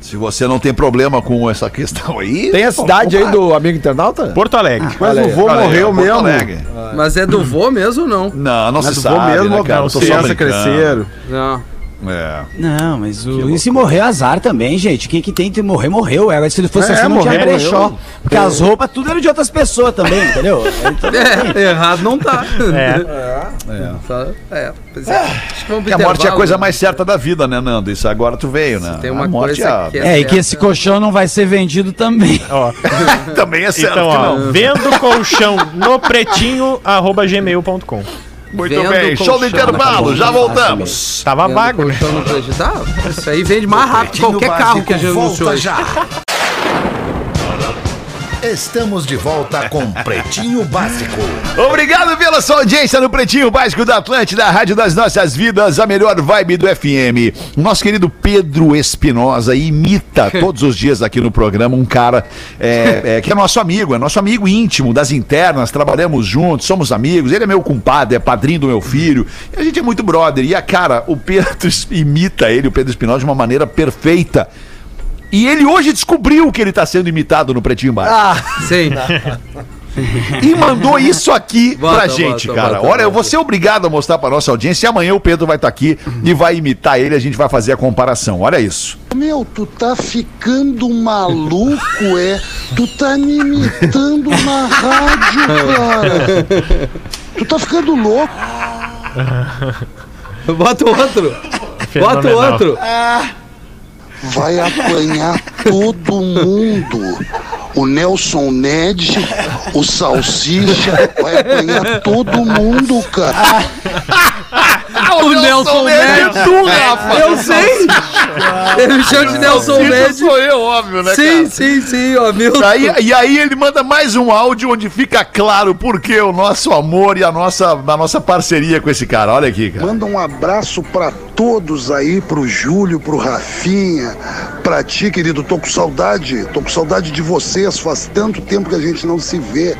Speaker 2: Se você não tem problema com essa questão aí.
Speaker 5: Tem a cidade aí do amigo internauta?
Speaker 6: Porto Alegre.
Speaker 4: Mas
Speaker 5: Olha
Speaker 4: o vô morreu
Speaker 2: Porto
Speaker 4: mesmo.
Speaker 2: Alegre.
Speaker 3: Mas é do vô mesmo ou não?
Speaker 2: Não, não
Speaker 4: Mas
Speaker 2: se
Speaker 4: o vô
Speaker 2: sabe,
Speaker 4: mesmo,
Speaker 2: né, cara? Eu tô só
Speaker 4: criança cresceram.
Speaker 3: Não.
Speaker 2: É.
Speaker 7: Não, mas o. E se morrer, azar também, gente. Quem que tem que morrer, morreu. Agora, se ele fosse
Speaker 4: É,
Speaker 7: assim, não tinha
Speaker 4: morreu,
Speaker 7: brechó.
Speaker 4: morreu.
Speaker 7: Porque as roupas, tudo era de outras pessoas também, entendeu? Então,
Speaker 3: É, errado não tá.
Speaker 6: É.
Speaker 3: Só- é. Pois é. Acho que vamos pro
Speaker 2: Que a morte é a coisa mais certa da vida, né, Nando? Isso agora tu veio, né?
Speaker 3: Tem uma
Speaker 2: a morte
Speaker 3: coisa
Speaker 2: é-
Speaker 3: que
Speaker 7: É, e que esse colchão não vai ser vendido também.
Speaker 6: Ó,
Speaker 2: também é certo
Speaker 6: então,
Speaker 2: que
Speaker 6: ó,
Speaker 2: não.
Speaker 6: vendo colchão no pretinho, arroba gmail.com.
Speaker 2: Muito
Speaker 3: Vendo
Speaker 2: bem, show do
Speaker 3: colchão
Speaker 2: intervalo, já voltamos.
Speaker 6: Tava
Speaker 3: Vendo
Speaker 6: vago, né?
Speaker 3: Tá, isso aí vende mais rápido que qualquer carro que a gente anunciou hoje.
Speaker 1: Estamos de volta com Pretinho Básico.
Speaker 2: Obrigado pela sua audiência no Pretinho Básico da Atlântida, a Rádio das Nossas Vidas, a melhor vibe do FM. O nosso querido Pedro Espinosa imita todos os dias aqui no programa um cara é, é, que é nosso amigo, é nosso amigo íntimo das internas, trabalhamos juntos, somos amigos, ele é meu compadre, é padrinho do meu filho, e a gente é muito brother. E a cara, o Pedro imita ele, o Pedro Espinosa, de uma maneira perfeita. E ele hoje descobriu que ele está sendo imitado no Pretinho Básico.
Speaker 5: Ah,
Speaker 3: Sim.
Speaker 2: E mandou isso aqui
Speaker 3: Bota,
Speaker 2: pra gente,
Speaker 3: bota,
Speaker 2: cara.
Speaker 3: bota,
Speaker 2: Olha, eu vou ser obrigado a mostrar pra nossa audiência. E amanhã o Pedro vai estar aqui e vai imitar ele. A gente vai fazer a comparação. Olha isso.
Speaker 9: Meu, tu tá ficando maluco, é? Tu tá me imitando na rádio, cara. Tu tá ficando louco.
Speaker 3: Bota o outro. Bota o
Speaker 6: Fenomenal.
Speaker 9: Vai apanhar todo mundo. O Nelson Ned, o Salsicha, vai apanhar todo mundo, cara.
Speaker 3: O Nelson Ned.
Speaker 2: é tu, Rafa.
Speaker 3: Eu sei. Ele me chama de Nelson Ned.
Speaker 2: sou eu, óbvio, né,
Speaker 3: Sim,
Speaker 2: cara?
Speaker 3: sim, sim, ó.
Speaker 2: Aí, e aí ele manda mais um áudio onde fica claro por que o nosso amor e a nossa, a nossa parceria com esse cara. Olha aqui, cara.
Speaker 9: Manda um abraço pra todos aí, pro Júlio, pro Rafinha, pra ti, querido. Tô com saudade, tô com saudade de vocês. Faz tanto tempo que a gente não se vê.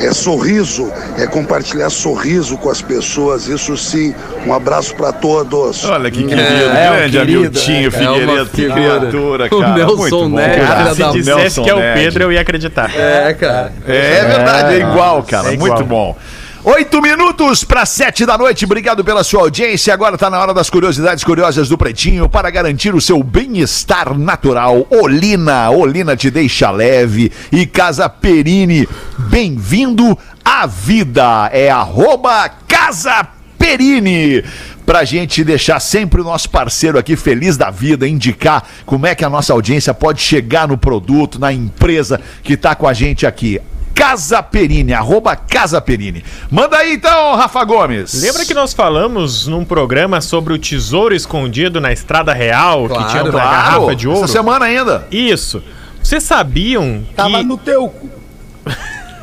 Speaker 9: É sorriso, é compartilhar sorriso com as pessoas. Isso sim. Um abraço pra todos.
Speaker 2: Olha que querido,
Speaker 5: é, o
Speaker 2: grande
Speaker 5: querido,
Speaker 2: Amiltinho
Speaker 3: é uma
Speaker 2: Figueiredo, que criatura,
Speaker 3: O
Speaker 2: cara.
Speaker 3: Nelson
Speaker 2: Muito bom,
Speaker 3: Ned,
Speaker 2: cara.
Speaker 6: Se dissesse
Speaker 2: Nelson
Speaker 6: que é o
Speaker 2: Ned.
Speaker 6: Pedro, eu ia acreditar.
Speaker 3: É, cara.
Speaker 2: É verdade, é igual, cara.
Speaker 6: É igual.
Speaker 2: Muito bom. Oito minutos para sete da noite. Obrigado pela sua audiência. Agora está na hora das curiosidades curiosas do Pretinho para garantir o seu bem-estar natural. Olina, Olina te deixa leve e Casa Perini. Bem-vindo à vida. É arroba Casa Perini. Pra gente deixar sempre o nosso parceiro aqui feliz da vida, indicar como é que a nossa audiência pode chegar no produto, na empresa que tá com a gente aqui. Casa Perini, arroba Casa Perini. Manda aí então, Rafa Gomes.
Speaker 6: Lembra que nós falamos num programa sobre o tesouro escondido na Estrada Real,
Speaker 3: Claro,
Speaker 6: que tinha uma
Speaker 2: Claro,
Speaker 6: garrafa de ouro?
Speaker 2: essa semana ainda.
Speaker 6: Isso. Vocês sabiam
Speaker 7: Tava
Speaker 6: que
Speaker 7: no teu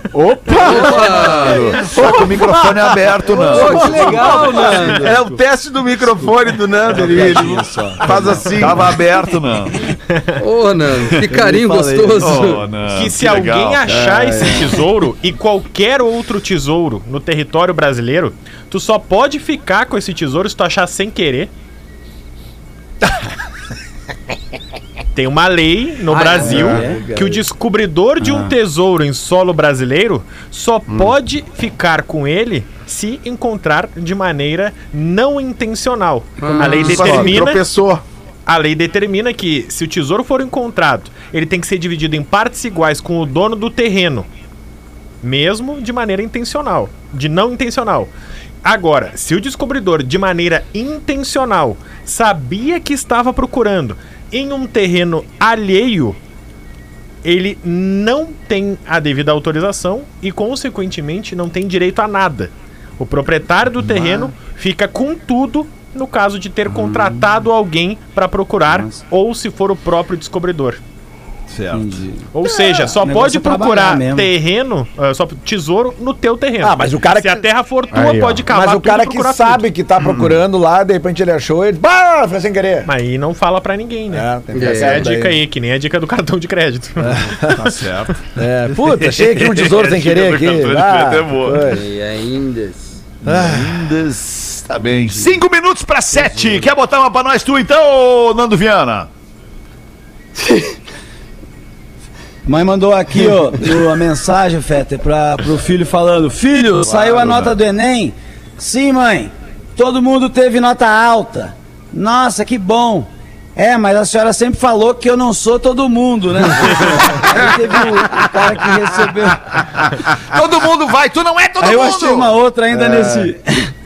Speaker 7: cu.
Speaker 2: Só que o microfone é aberto, não.
Speaker 7: que legal, Nando.
Speaker 4: É o teste do microfone do Nando. Ele, ele faz assim.
Speaker 2: Tava aberto, não.
Speaker 3: Ô, Nando, que carinho gostoso.
Speaker 2: Oh, não.
Speaker 6: que se
Speaker 2: legal.
Speaker 6: alguém achar esse tesouro e qualquer outro tesouro no território brasileiro, tu só pode ficar com esse tesouro se tu achar sem querer. Tem uma lei no
Speaker 3: Ah,
Speaker 6: Brasil
Speaker 3: é?
Speaker 6: que o descobridor de um tesouro em solo brasileiro só pode ficar com ele se encontrar de maneira não intencional. A lei
Speaker 4: assim,
Speaker 6: determina
Speaker 4: tropeçou.
Speaker 6: a lei determina que, se o tesouro for encontrado, ele tem que ser dividido em partes iguais com o dono do terreno. Mesmo de maneira intencional. De não intencional. Agora, se o descobridor, de maneira intencional, sabia que estava procurando em um terreno alheio, ele não tem a devida autorização e, consequentemente, não tem direito a nada. O proprietário do terreno fica com tudo no caso de ter contratado alguém para procurar ou se for o próprio descobridor.
Speaker 7: Entendi.
Speaker 6: Ou seja, só
Speaker 7: o negócio
Speaker 6: pode
Speaker 7: é
Speaker 6: procurar terreno, ah, só tesouro no teu terreno.
Speaker 5: Ah, mas o cara
Speaker 6: se
Speaker 5: que-
Speaker 6: a terra for tua,
Speaker 2: Aí,
Speaker 6: pode cavar
Speaker 5: Mas o cara que sabe
Speaker 6: tudo.
Speaker 5: que tá procurando lá, de repente ele achou, ele. Bah, foi sem querer.
Speaker 6: Mas aí não fala pra ninguém, né?
Speaker 5: É,
Speaker 6: Essa é a
Speaker 5: daí.
Speaker 6: dica aí, que nem a dica do cartão de crédito.
Speaker 2: Tá certo.
Speaker 5: É, puta, achei aqui um tesouro sem querer aqui.
Speaker 2: Cartão de
Speaker 5: Ah,
Speaker 2: crédito é boa.
Speaker 5: foi.
Speaker 3: E ainda.
Speaker 2: Ainda tá bem. Cinco minutos para sete. Quer botar uma pra nós tu então, Nando Viana?
Speaker 7: Mãe mandou aqui, ó, uma mensagem, Fetter, pra, pro filho falando: Filho, saiu a nota do Enem? Sim, mãe. Todo mundo teve nota alta. Nossa, que bom. É, mas a senhora sempre falou que eu não sou todo mundo, né? Aí teve o, o cara que recebeu.
Speaker 2: Todo mundo vai, tu não é todo
Speaker 7: Aí eu
Speaker 2: mundo.
Speaker 7: achei uma outra ainda nesse.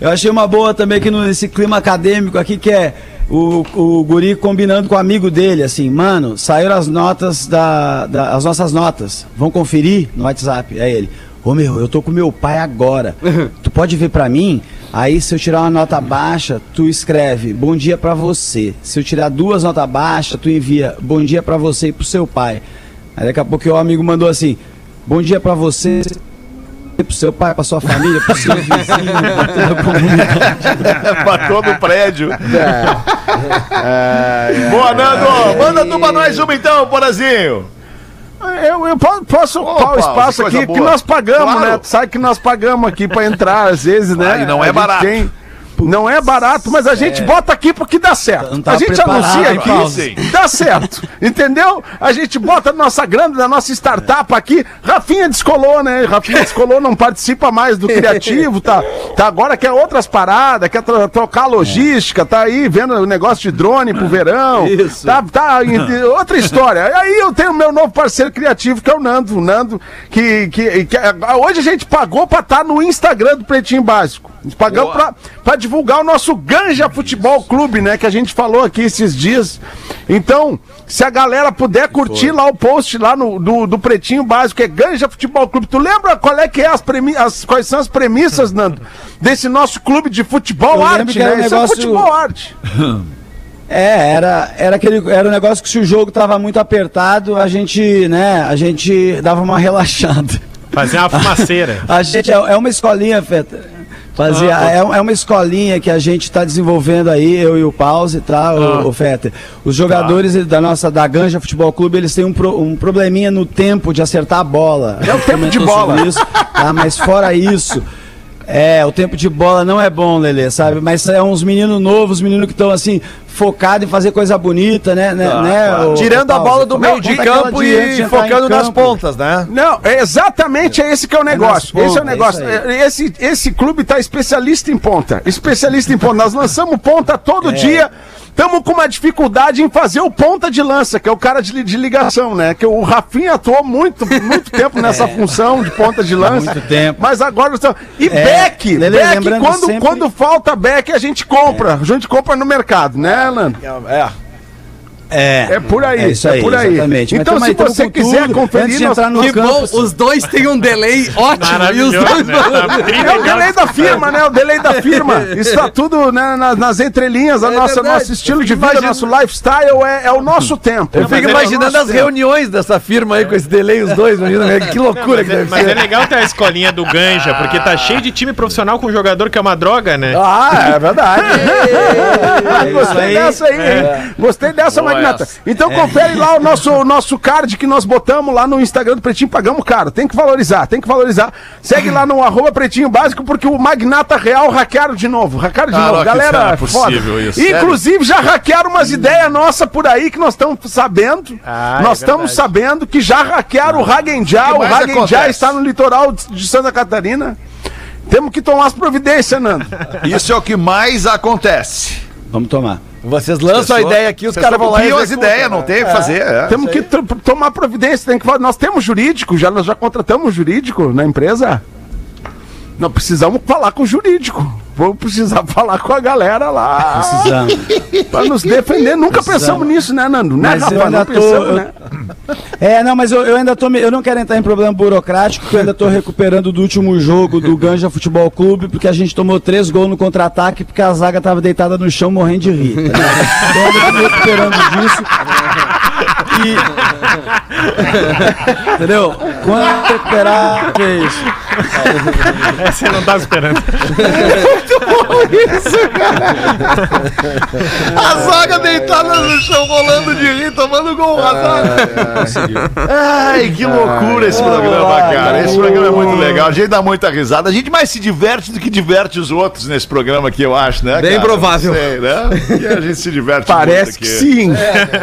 Speaker 7: Eu achei uma boa também aqui nesse clima acadêmico aqui, que é o, o guri combinando com o amigo dele, assim, mano, saíram as notas da, da- as nossas notas. Vão conferir no WhatsApp. Aí ele, ô meu, eu tô com meu pai agora. tu pode ver pra mim? Aí se eu tirar uma nota baixa, tu escreve bom dia pra você. Se eu tirar duas notas baixas, tu envia bom dia pra você e pro seu pai. Aí daqui a pouco o amigo mandou assim: Bom dia pra você, pro seu pai, pra sua família, pro seu vizinho, pra toda a comunidade.
Speaker 2: pra todo o prédio. Boa, Nando! Manda tu pra nós uma então, Porazinho.
Speaker 4: Eu, eu po- posso ocupar o espaço aqui que
Speaker 2: boa.
Speaker 4: nós pagamos,
Speaker 2: Claro.
Speaker 4: né? Tu sabe que nós pagamos aqui pra entrar, às vezes, né?
Speaker 2: Ah, e não é
Speaker 4: A gente
Speaker 2: barato.
Speaker 4: Não é barato, mas a gente bota aqui porque dá certo.
Speaker 7: Tá
Speaker 4: a gente anuncia aqui,
Speaker 7: Paulo?
Speaker 4: Dá certo. Entendeu? A gente bota nossa grana da nossa startup aqui. Rafinha descolou, né? Rafinha descolou, não participa mais do criativo, tá? Tá agora quer outras paradas, quer tro- trocar a logística, tá aí vendo o negócio de drone pro verão.
Speaker 3: Isso.
Speaker 4: Tá, tá outra história. Aí eu tenho meu novo parceiro criativo, que é o Nando. O Nando, que, que, que a- hoje a gente pagou pra estar no Instagram do Pretinho Básico. A gente pagou pra, pra divulgar o nosso Ganja Futebol Clube, né? Que a gente falou aqui esses dias. Então, se a galera puder curtir lá o post lá no, do, do Pretinho Básico, que é Ganja Futebol Clube. Tu lembra qual é que é as, premi as quais são as premissas, Nando, desse nosso clube de futebol
Speaker 7: Eu
Speaker 4: arte,
Speaker 7: que era
Speaker 4: né?
Speaker 7: um
Speaker 4: Isso é
Speaker 7: negócio-
Speaker 4: futebol arte.
Speaker 7: É, era, era aquele era um negócio que se o jogo tava muito apertado, a gente, né, a gente dava uma relaxada.
Speaker 6: Fazer uma fumaceira.
Speaker 7: A gente é, é uma escolinha, Feta. Fazia, é, é uma escolinha que a gente está desenvolvendo aí, eu e o Pause, tá, o, o Fetter? Os jogadores da nossa, da Ganja Futebol Clube, eles têm um, pro- um probleminha no tempo de acertar a bola.
Speaker 4: É o tempo de bola.
Speaker 7: Isso, tá? Mas fora isso, é, o tempo de bola não é bom, Lelê, sabe? Mas é uns meninos novos, meninos que estão assim, focados em fazer coisa bonita, né? né, né o-
Speaker 5: Tirando
Speaker 7: o
Speaker 5: a bola do meio de campo e
Speaker 7: em
Speaker 5: focando nas
Speaker 7: campo.
Speaker 5: pontas, né?
Speaker 4: Não, é exatamente é esse que é o negócio.
Speaker 7: nas
Speaker 4: esse é o negócio. É, Esse, esse clube tá especialista em ponta. Especialista em ponta. Nós lançamos ponta todo dia. Estamos com uma dificuldade em fazer o ponta de lança, que é o cara de, de ligação, né? Que o Rafinha atuou muito, muito tempo nessa função de ponta de lança.
Speaker 7: muito tempo.
Speaker 4: Mas agora estão. E
Speaker 7: É! Lele,
Speaker 4: back,
Speaker 7: lembrando
Speaker 4: quando,
Speaker 7: sempre-
Speaker 4: quando falta back, a gente compra. A gente compra no mercado, né, Lando?
Speaker 5: É.
Speaker 7: É,
Speaker 4: É por aí,
Speaker 7: É isso
Speaker 4: é
Speaker 7: aí,
Speaker 4: por aí.
Speaker 7: exatamente. Mas
Speaker 4: Então,
Speaker 7: tamo
Speaker 4: se
Speaker 7: tamo
Speaker 4: você quiser
Speaker 7: tudo.
Speaker 4: conferir, nós-
Speaker 7: entrar no
Speaker 3: Que bom, os dois têm um delay ótimo. E os dois
Speaker 6: né? Tá
Speaker 4: É o delay da firma, né? O delay da firma. Está tudo né, nas, nas entrelinhas. A
Speaker 3: É
Speaker 4: nossa,
Speaker 3: verdade.
Speaker 4: nosso estilo de vida,
Speaker 5: imaginando-
Speaker 4: nosso lifestyle é, é o nosso tempo.
Speaker 5: Eu
Speaker 6: mas
Speaker 5: fico
Speaker 6: é
Speaker 5: imaginando as reuniões dessa firma aí com esse delay, os dois, imagina, né? que loucura que deve
Speaker 6: Mas é
Speaker 5: ser.
Speaker 6: legal ter a escolinha do Ganja, porque tá cheio de time profissional com jogador que é uma droga, né?
Speaker 5: Ah, é verdade.
Speaker 4: Gostei
Speaker 7: aí.
Speaker 4: dessa aí, hein? Gostei dessa,
Speaker 2: Boa
Speaker 4: Então confere lá o nosso, o nosso card que nós botamos lá no Instagram do Pretinho, pagamos caro. Tem que valorizar, tem que valorizar. Segue lá no arroba Pretinho Básico, porque o Magnata Real hackearam de novo. Hackearam de
Speaker 2: Ah,
Speaker 4: novo. Galera,
Speaker 2: é
Speaker 4: foda.
Speaker 2: possível isso,
Speaker 4: Inclusive, já hackearam umas ideias nossas por aí que nós estamos sabendo.
Speaker 6: Ah, é
Speaker 4: nós estamos
Speaker 6: verdade.
Speaker 4: sabendo que já hackearam o Hagenjá.
Speaker 2: O
Speaker 4: Hagenjá está no litoral de de Santa Catarina. Temos que tomar as providências, Nando.
Speaker 2: Isso é o que mais acontece.
Speaker 7: vamos tomar.
Speaker 5: Vocês lançam a
Speaker 2: Pessoa-
Speaker 5: ideia aqui, os caras vão lá e
Speaker 2: as ideias, não tem o que fazer. é.
Speaker 4: Temos que tomar providência, tem que falar. Nós temos jurídico, já, nós já contratamos jurídico na empresa. Nós precisamos falar com o jurídico. Vamos precisar falar com a galera lá
Speaker 7: Precisamos.
Speaker 4: pra nos defender. Nunca
Speaker 7: Precisamos.
Speaker 4: pensamos nisso, né, Nando? Né,
Speaker 7: Mas ainda
Speaker 4: Não
Speaker 7: tô-
Speaker 4: pensamos,
Speaker 7: eu-
Speaker 4: né?
Speaker 7: É, não, mas eu, eu ainda tô. Eu não quero entrar em problema burocrático, porque eu ainda tô recuperando do último jogo do Ganja Futebol Clube, porque a gente tomou três gols no contra-ataque, porque a zaga tava deitada no chão morrendo de rir. tá? Então eu tô recuperando disso. E. Entendeu? Quando recuperar, que é isso?
Speaker 6: Você não tava esperando.
Speaker 2: A zaga deitada no chão, rolando de rir, tomando gol. A zaga. Ai, que loucura esse programa, cara. Esse programa é muito legal. A gente dá muita risada. A gente mais se diverte do que diverte os outros nesse programa aqui, eu acho, né?
Speaker 3: Bem
Speaker 2: cara?
Speaker 3: provável.
Speaker 2: Sei, né? E a gente se diverte
Speaker 4: Parece
Speaker 2: muito
Speaker 4: que
Speaker 2: aqui.
Speaker 4: sim.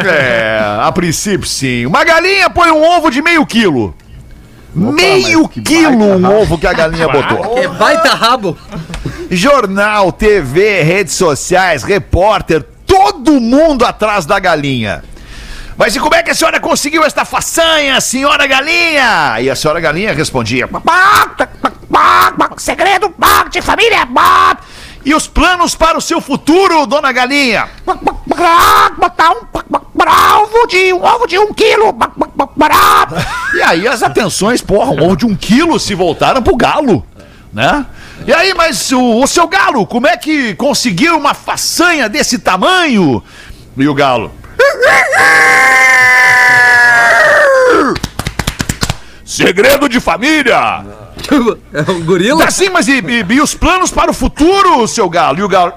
Speaker 2: É, a princípio sim. Uma galinha põe um ovo de meio quilo. meio
Speaker 4: mas que
Speaker 2: quilo um
Speaker 4: rabo.
Speaker 2: ovo que a galinha botou.
Speaker 3: Que baita rabo.
Speaker 2: Jornal, TV, redes sociais, repórter, todo mundo atrás da galinha. Mas e como é que a senhora conseguiu esta façanha, senhora galinha? E a senhora galinha respondia: Segredo de família. E os planos para o seu futuro, dona galinha? Botar um ovo de um ovo de um quilo. E aí as atenções, porra, um ovo de um quilo se voltaram pro galo, né? E aí, mas o, o seu galo, como é que conseguiu uma façanha desse tamanho? E o galo. Segredo de família!
Speaker 3: É um gorila?
Speaker 2: Assim, mas e, e- e os planos para o futuro, seu galo? E o galo.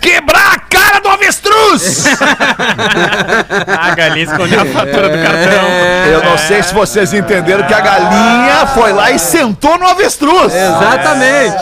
Speaker 2: Quebrar a cara do avestruz!
Speaker 6: A galinha escondeu a fatura do cartão.
Speaker 2: Eu não sei se vocês entenderam que a galinha foi lá e sentou no avestruz.
Speaker 3: Exatamente.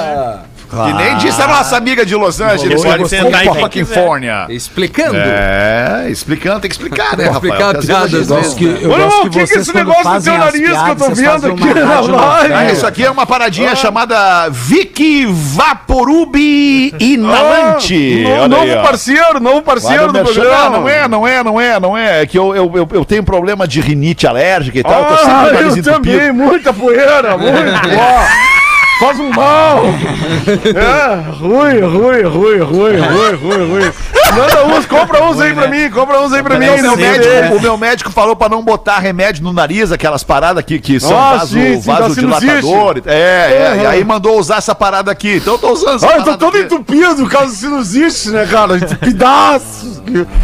Speaker 2: E nem disse a nossa amiga de Los Angeles,
Speaker 6: Pode
Speaker 2: pode
Speaker 6: sentar em quem
Speaker 2: Califórnia.
Speaker 3: Explicando.
Speaker 2: É, explicando, tem que explicar, né, Rafael?
Speaker 3: explicar
Speaker 2: Porque
Speaker 3: a
Speaker 2: às vezes
Speaker 3: piada,
Speaker 2: a
Speaker 3: às
Speaker 2: gente-
Speaker 3: vezes.
Speaker 7: eu
Speaker 4: Olha,
Speaker 7: gosto
Speaker 4: o que que é
Speaker 7: vocês,
Speaker 4: esse negócio do teu
Speaker 7: as
Speaker 4: nariz que eu tô
Speaker 7: piadas,
Speaker 4: vendo aqui na live?
Speaker 2: Ah, isso aqui é uma paradinha chamada Vicky Vaporubi Inalante.
Speaker 4: No-
Speaker 2: Olha aí,
Speaker 4: novo
Speaker 2: ó.
Speaker 4: parceiro, novo parceiro do
Speaker 2: no
Speaker 4: programa.
Speaker 2: Não, é, não é, não é, não é. É que eu, eu, eu, eu tenho problema de rinite alérgica e tal. eu tô sempre com
Speaker 4: Ah, eu
Speaker 2: entupido.
Speaker 4: também, muita poeira, muito. Faz um mal. É, ruim, ruim, ruim, ruim, ruim, ruim, ruim. Manda uns, compra uns aí pra mim, compra uns aí pra mim.
Speaker 2: O meu, médico, o meu médico falou pra não botar remédio no nariz, aquelas paradas que, que são
Speaker 4: Ah,
Speaker 2: vaso,
Speaker 4: sim, sim, da
Speaker 2: vasodilatador. É, é,
Speaker 4: Uhum.
Speaker 2: e aí mandou usar essa parada aqui. Então eu tô usando essa
Speaker 4: Ah, eu tô todo
Speaker 2: aqui.
Speaker 4: entupido do sinusite, né, cara? Pedaços.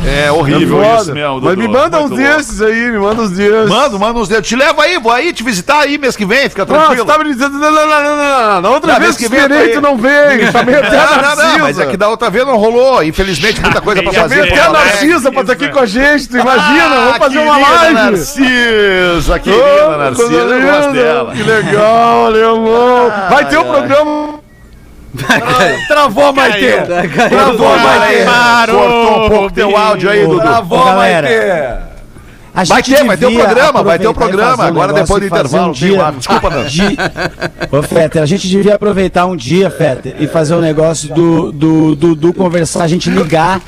Speaker 2: É horrível
Speaker 4: É
Speaker 2: isso mesmo,
Speaker 4: Mas me manda uns desses aí, me manda uns desses.
Speaker 2: Manda, manda uns dedos. Te levo aí, vou aí te visitar aí mês que vem, fica
Speaker 4: Ah,
Speaker 2: tranquilo.
Speaker 4: você tava me dizendo, não, não, não, não, não, não. Na outra vez
Speaker 2: vez
Speaker 4: que
Speaker 2: vem,
Speaker 4: tu não veio. Chamei até a
Speaker 2: Não, não,
Speaker 4: Narcisa.
Speaker 2: não, mas é que da outra vez não rolou. Infelizmente, muita coisa pra fazer.
Speaker 6: Tem
Speaker 4: até a. Narcisa pra estar aqui com a gente, tu imagina?
Speaker 2: Ah,
Speaker 4: Vamos fazer uma live.
Speaker 2: Narcisa, querida Narcisa, eu gosto dela.
Speaker 4: Que legal, alemão. Vai ter um programa.
Speaker 5: Travou a Maitê. Travou.
Speaker 6: Parou,
Speaker 2: Cortou um pouco teu áudio aí, Dudu.
Speaker 5: Travou
Speaker 7: Ô,
Speaker 5: a
Speaker 7: galera.
Speaker 5: Maitê.
Speaker 7: A
Speaker 2: Vai
Speaker 7: gente
Speaker 2: ter, vai ter o
Speaker 7: devia
Speaker 2: programa, vai ter o
Speaker 7: e
Speaker 2: programa.
Speaker 7: um
Speaker 2: Agora depois do intervalo,
Speaker 7: um dia-
Speaker 2: lá. Desculpa, não.
Speaker 7: de... Ô, Fetter, a gente devia aproveitar um dia, Fetter, e fazer um negócio do, do, do Dudu conversar, a gente ligar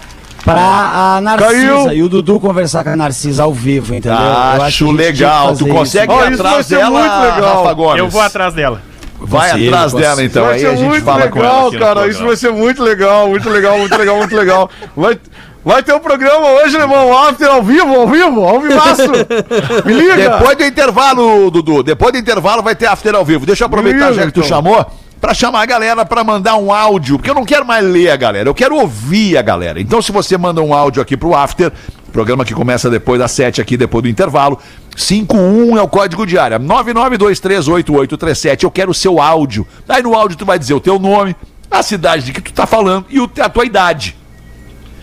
Speaker 7: pra a Narcisa
Speaker 4: Caiu.
Speaker 7: e o Dudu conversar com a Narcisa ao vivo, entendeu? Eu acho
Speaker 2: Acho legal. Tu consegue
Speaker 4: Ó,
Speaker 2: ir
Speaker 4: isso vai
Speaker 2: atrás
Speaker 4: ser
Speaker 2: dela,
Speaker 4: muito legal.
Speaker 2: Rafa Gomes?
Speaker 6: Eu vou atrás dela.
Speaker 2: Vai atrás
Speaker 7: consigo.
Speaker 2: dela, então.
Speaker 4: vai
Speaker 2: Aí a gente fala com ela
Speaker 4: legal,
Speaker 2: aqui
Speaker 4: cara. Isso vai ser muito legal, muito legal, muito legal, muito legal. Vai, vai ter um programa hoje, irmão. After ao vivo, ao vivo, ao vivaço. Me liga.
Speaker 2: Depois do intervalo, Dudu, depois do intervalo vai ter after ao vivo. Deixa eu aproveitar
Speaker 4: Beleza,
Speaker 2: já que tu
Speaker 4: então.
Speaker 2: chamou pra chamar a galera pra mandar um áudio, porque eu não quero mais ler a galera, eu quero ouvir a galera. Então se você manda um áudio aqui pro after, programa que começa depois das 7 aqui, depois do intervalo, 51 é o código de área, 99238837, eu quero o seu áudio. Aí no áudio tu vai dizer o teu nome, a cidade de que tu tá falando e a tua idade.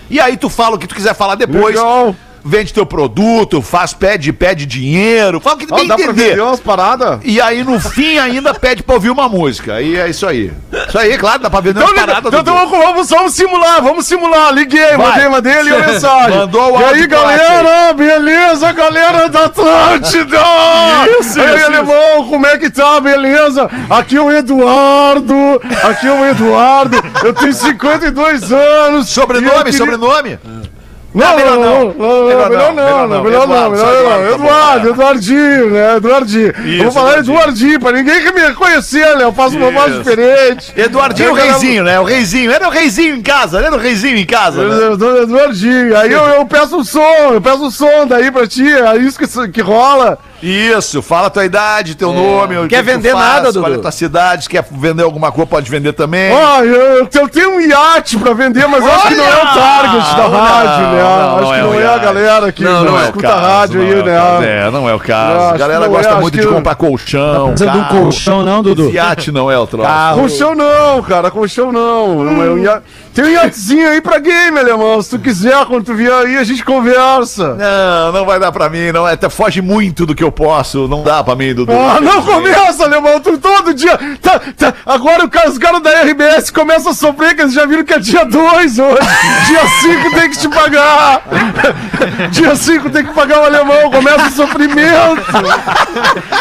Speaker 2: E aí tu fala o que tu quiser falar depois.
Speaker 4: Legal.
Speaker 2: Vende teu produto, faz, pede, pede dinheiro, fala o que tu tem
Speaker 4: dá
Speaker 2: que
Speaker 4: pra
Speaker 2: entender.
Speaker 4: vender umas paradas?
Speaker 2: E aí no fim ainda pede pra ouvir uma música. E é isso aí. Isso aí, claro, dá pra vender
Speaker 4: Então,
Speaker 2: umas paradas.
Speaker 4: então, então vamos, vamos simular, vamos simular. Liguei,
Speaker 2: Vai.
Speaker 4: mandei, mandei ali a mensagem.
Speaker 2: Mandou o
Speaker 4: E aí, galera, beleza, galera da Atlântida?
Speaker 2: Isso,
Speaker 4: E aí,
Speaker 2: isso,
Speaker 4: alemão, como é que tá, beleza? Aqui é o Eduardo, aqui é o Eduardo, eu tenho 52 anos.
Speaker 2: Sobrenome,
Speaker 4: queria-
Speaker 2: sobrenome?
Speaker 4: Não,
Speaker 2: melhor
Speaker 4: não,
Speaker 2: não.
Speaker 4: não, não,
Speaker 2: Melhor não,
Speaker 4: não,
Speaker 2: melhor não.
Speaker 4: melhor não.
Speaker 2: Eduardo, tá.
Speaker 4: Eduardo, Eduardinho, né? Eduardinho. Eu vou
Speaker 2: Isso,
Speaker 4: falar
Speaker 2: Eduardinho.
Speaker 4: Pra ninguém que me conhecer, né? Eu faço uma voz
Speaker 2: Isso.
Speaker 4: diferente.
Speaker 2: Eduardinho o
Speaker 4: Eu quero-
Speaker 2: Reizinho, né? O Reizinho. Era o Reizinho em casa, era o Reizinho em casa. né?
Speaker 4: Edu- Eduardinho. Aí eu, peço um som, eu peço um som daí pra ti, é isso que rola.
Speaker 2: Isso, fala a tua idade, teu nome. o
Speaker 5: Quer vender
Speaker 2: faz,
Speaker 5: nada,
Speaker 2: Qual é a
Speaker 5: Dudu?
Speaker 2: tua cidade, quer vender alguma coisa, pode vender também.
Speaker 4: Ó, eu, eu tenho um iate pra vender, mas eu acho que não é o target da
Speaker 2: Não,
Speaker 4: rádio, né?
Speaker 2: não,
Speaker 4: acho
Speaker 2: não
Speaker 4: que
Speaker 2: é
Speaker 4: não é a
Speaker 2: iate.
Speaker 4: galera que
Speaker 2: Não, não é
Speaker 4: escuta
Speaker 2: caso,
Speaker 4: rádio
Speaker 2: não
Speaker 4: aí,
Speaker 2: é caso.
Speaker 4: né?
Speaker 2: É, não é o caso. A galera
Speaker 4: é,
Speaker 2: gosta muito de comprar colchão.
Speaker 7: Precisa de um colchão, não, Dudu?
Speaker 2: Iate não é o troço.
Speaker 4: Colchão não, cara, colchão não. não é um ia- Tem um iatezinho aí pra game, alemão. Se tu quiser, quando tu vier aí, a gente conversa.
Speaker 2: Não, não vai dar pra mim, não. Até foge muito do que eu posso. Não dá pra mim, Dudu.
Speaker 4: Ah, não começa, alemão, tu todo dia. Tá, tá, agora o cara- os caras da RBS começam a sofrer, que eles já viram que é dia 2 hoje. dia 5 tem que te pagar. dia 5 tem que pagar o alemão, começa o sofrimento.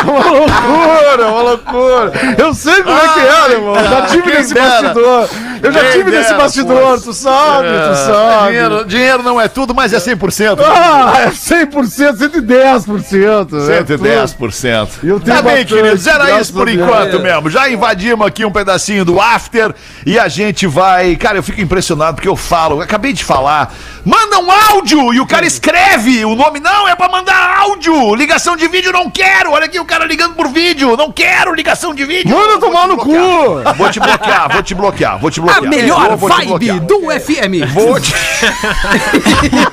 Speaker 4: uma loucura, uma loucura. Eu sei como é que é, alemão. Eu já tive nesse bastidor. Eu já
Speaker 2: Quem
Speaker 4: tive nesse bastidor, tu sabe, tu sabe.
Speaker 2: Dinheiro, dinheiro não é tudo, mas é 100%.
Speaker 4: Ah, é 100%, 110%. é tudo.
Speaker 2: 110%.
Speaker 4: Eu tenho
Speaker 2: Tá bem, queridos, era isso por enquanto
Speaker 4: É.
Speaker 2: mesmo. Já invadimos aqui um pedacinho do after e a gente vai. Cara, eu fico impressionado porque eu falo, eu acabei de falar. Manda um áudio e o cara escreve o nome. Não, é pra mandar áudio. Ligação de vídeo não quero. Olha aqui o cara ligando por vídeo. Não quero ligação de vídeo.
Speaker 4: Manda tomar no
Speaker 2: bloquear.
Speaker 4: cu.
Speaker 2: Vou te bloquear, vou te bloquear, vou te bloquear. Bloquear.
Speaker 3: A melhor
Speaker 2: vou
Speaker 3: vibe do FM.
Speaker 2: Vou te...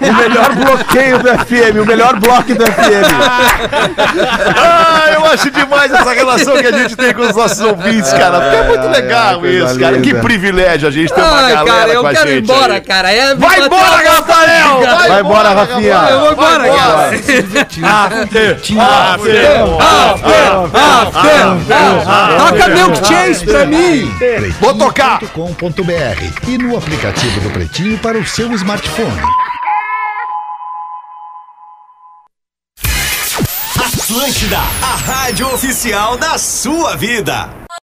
Speaker 4: O melhor bloqueio do FM, o melhor bloco do FM.
Speaker 2: Ah, eu acho demais essa relação que a gente tem com os nossos ouvintes, cara. Porque é muito legal
Speaker 4: coisa
Speaker 2: isso, cara. Que
Speaker 4: linda.
Speaker 2: privilégio a gente ter uma galera
Speaker 3: cara, eu
Speaker 2: com a
Speaker 3: quero ir embora,
Speaker 2: aí.
Speaker 3: cara. É,
Speaker 2: Vai embora, Rafael!
Speaker 4: Vai embora, Rafinha.
Speaker 3: Eu vou embora,
Speaker 2: Vai
Speaker 3: cara. Toca Milk Chase pra mim.
Speaker 2: Vou tocar.
Speaker 1: pretinho.com.br e no aplicativo do Pretinho para o seu smartphone.
Speaker 10: Atlântida, a rádio oficial da sua vida.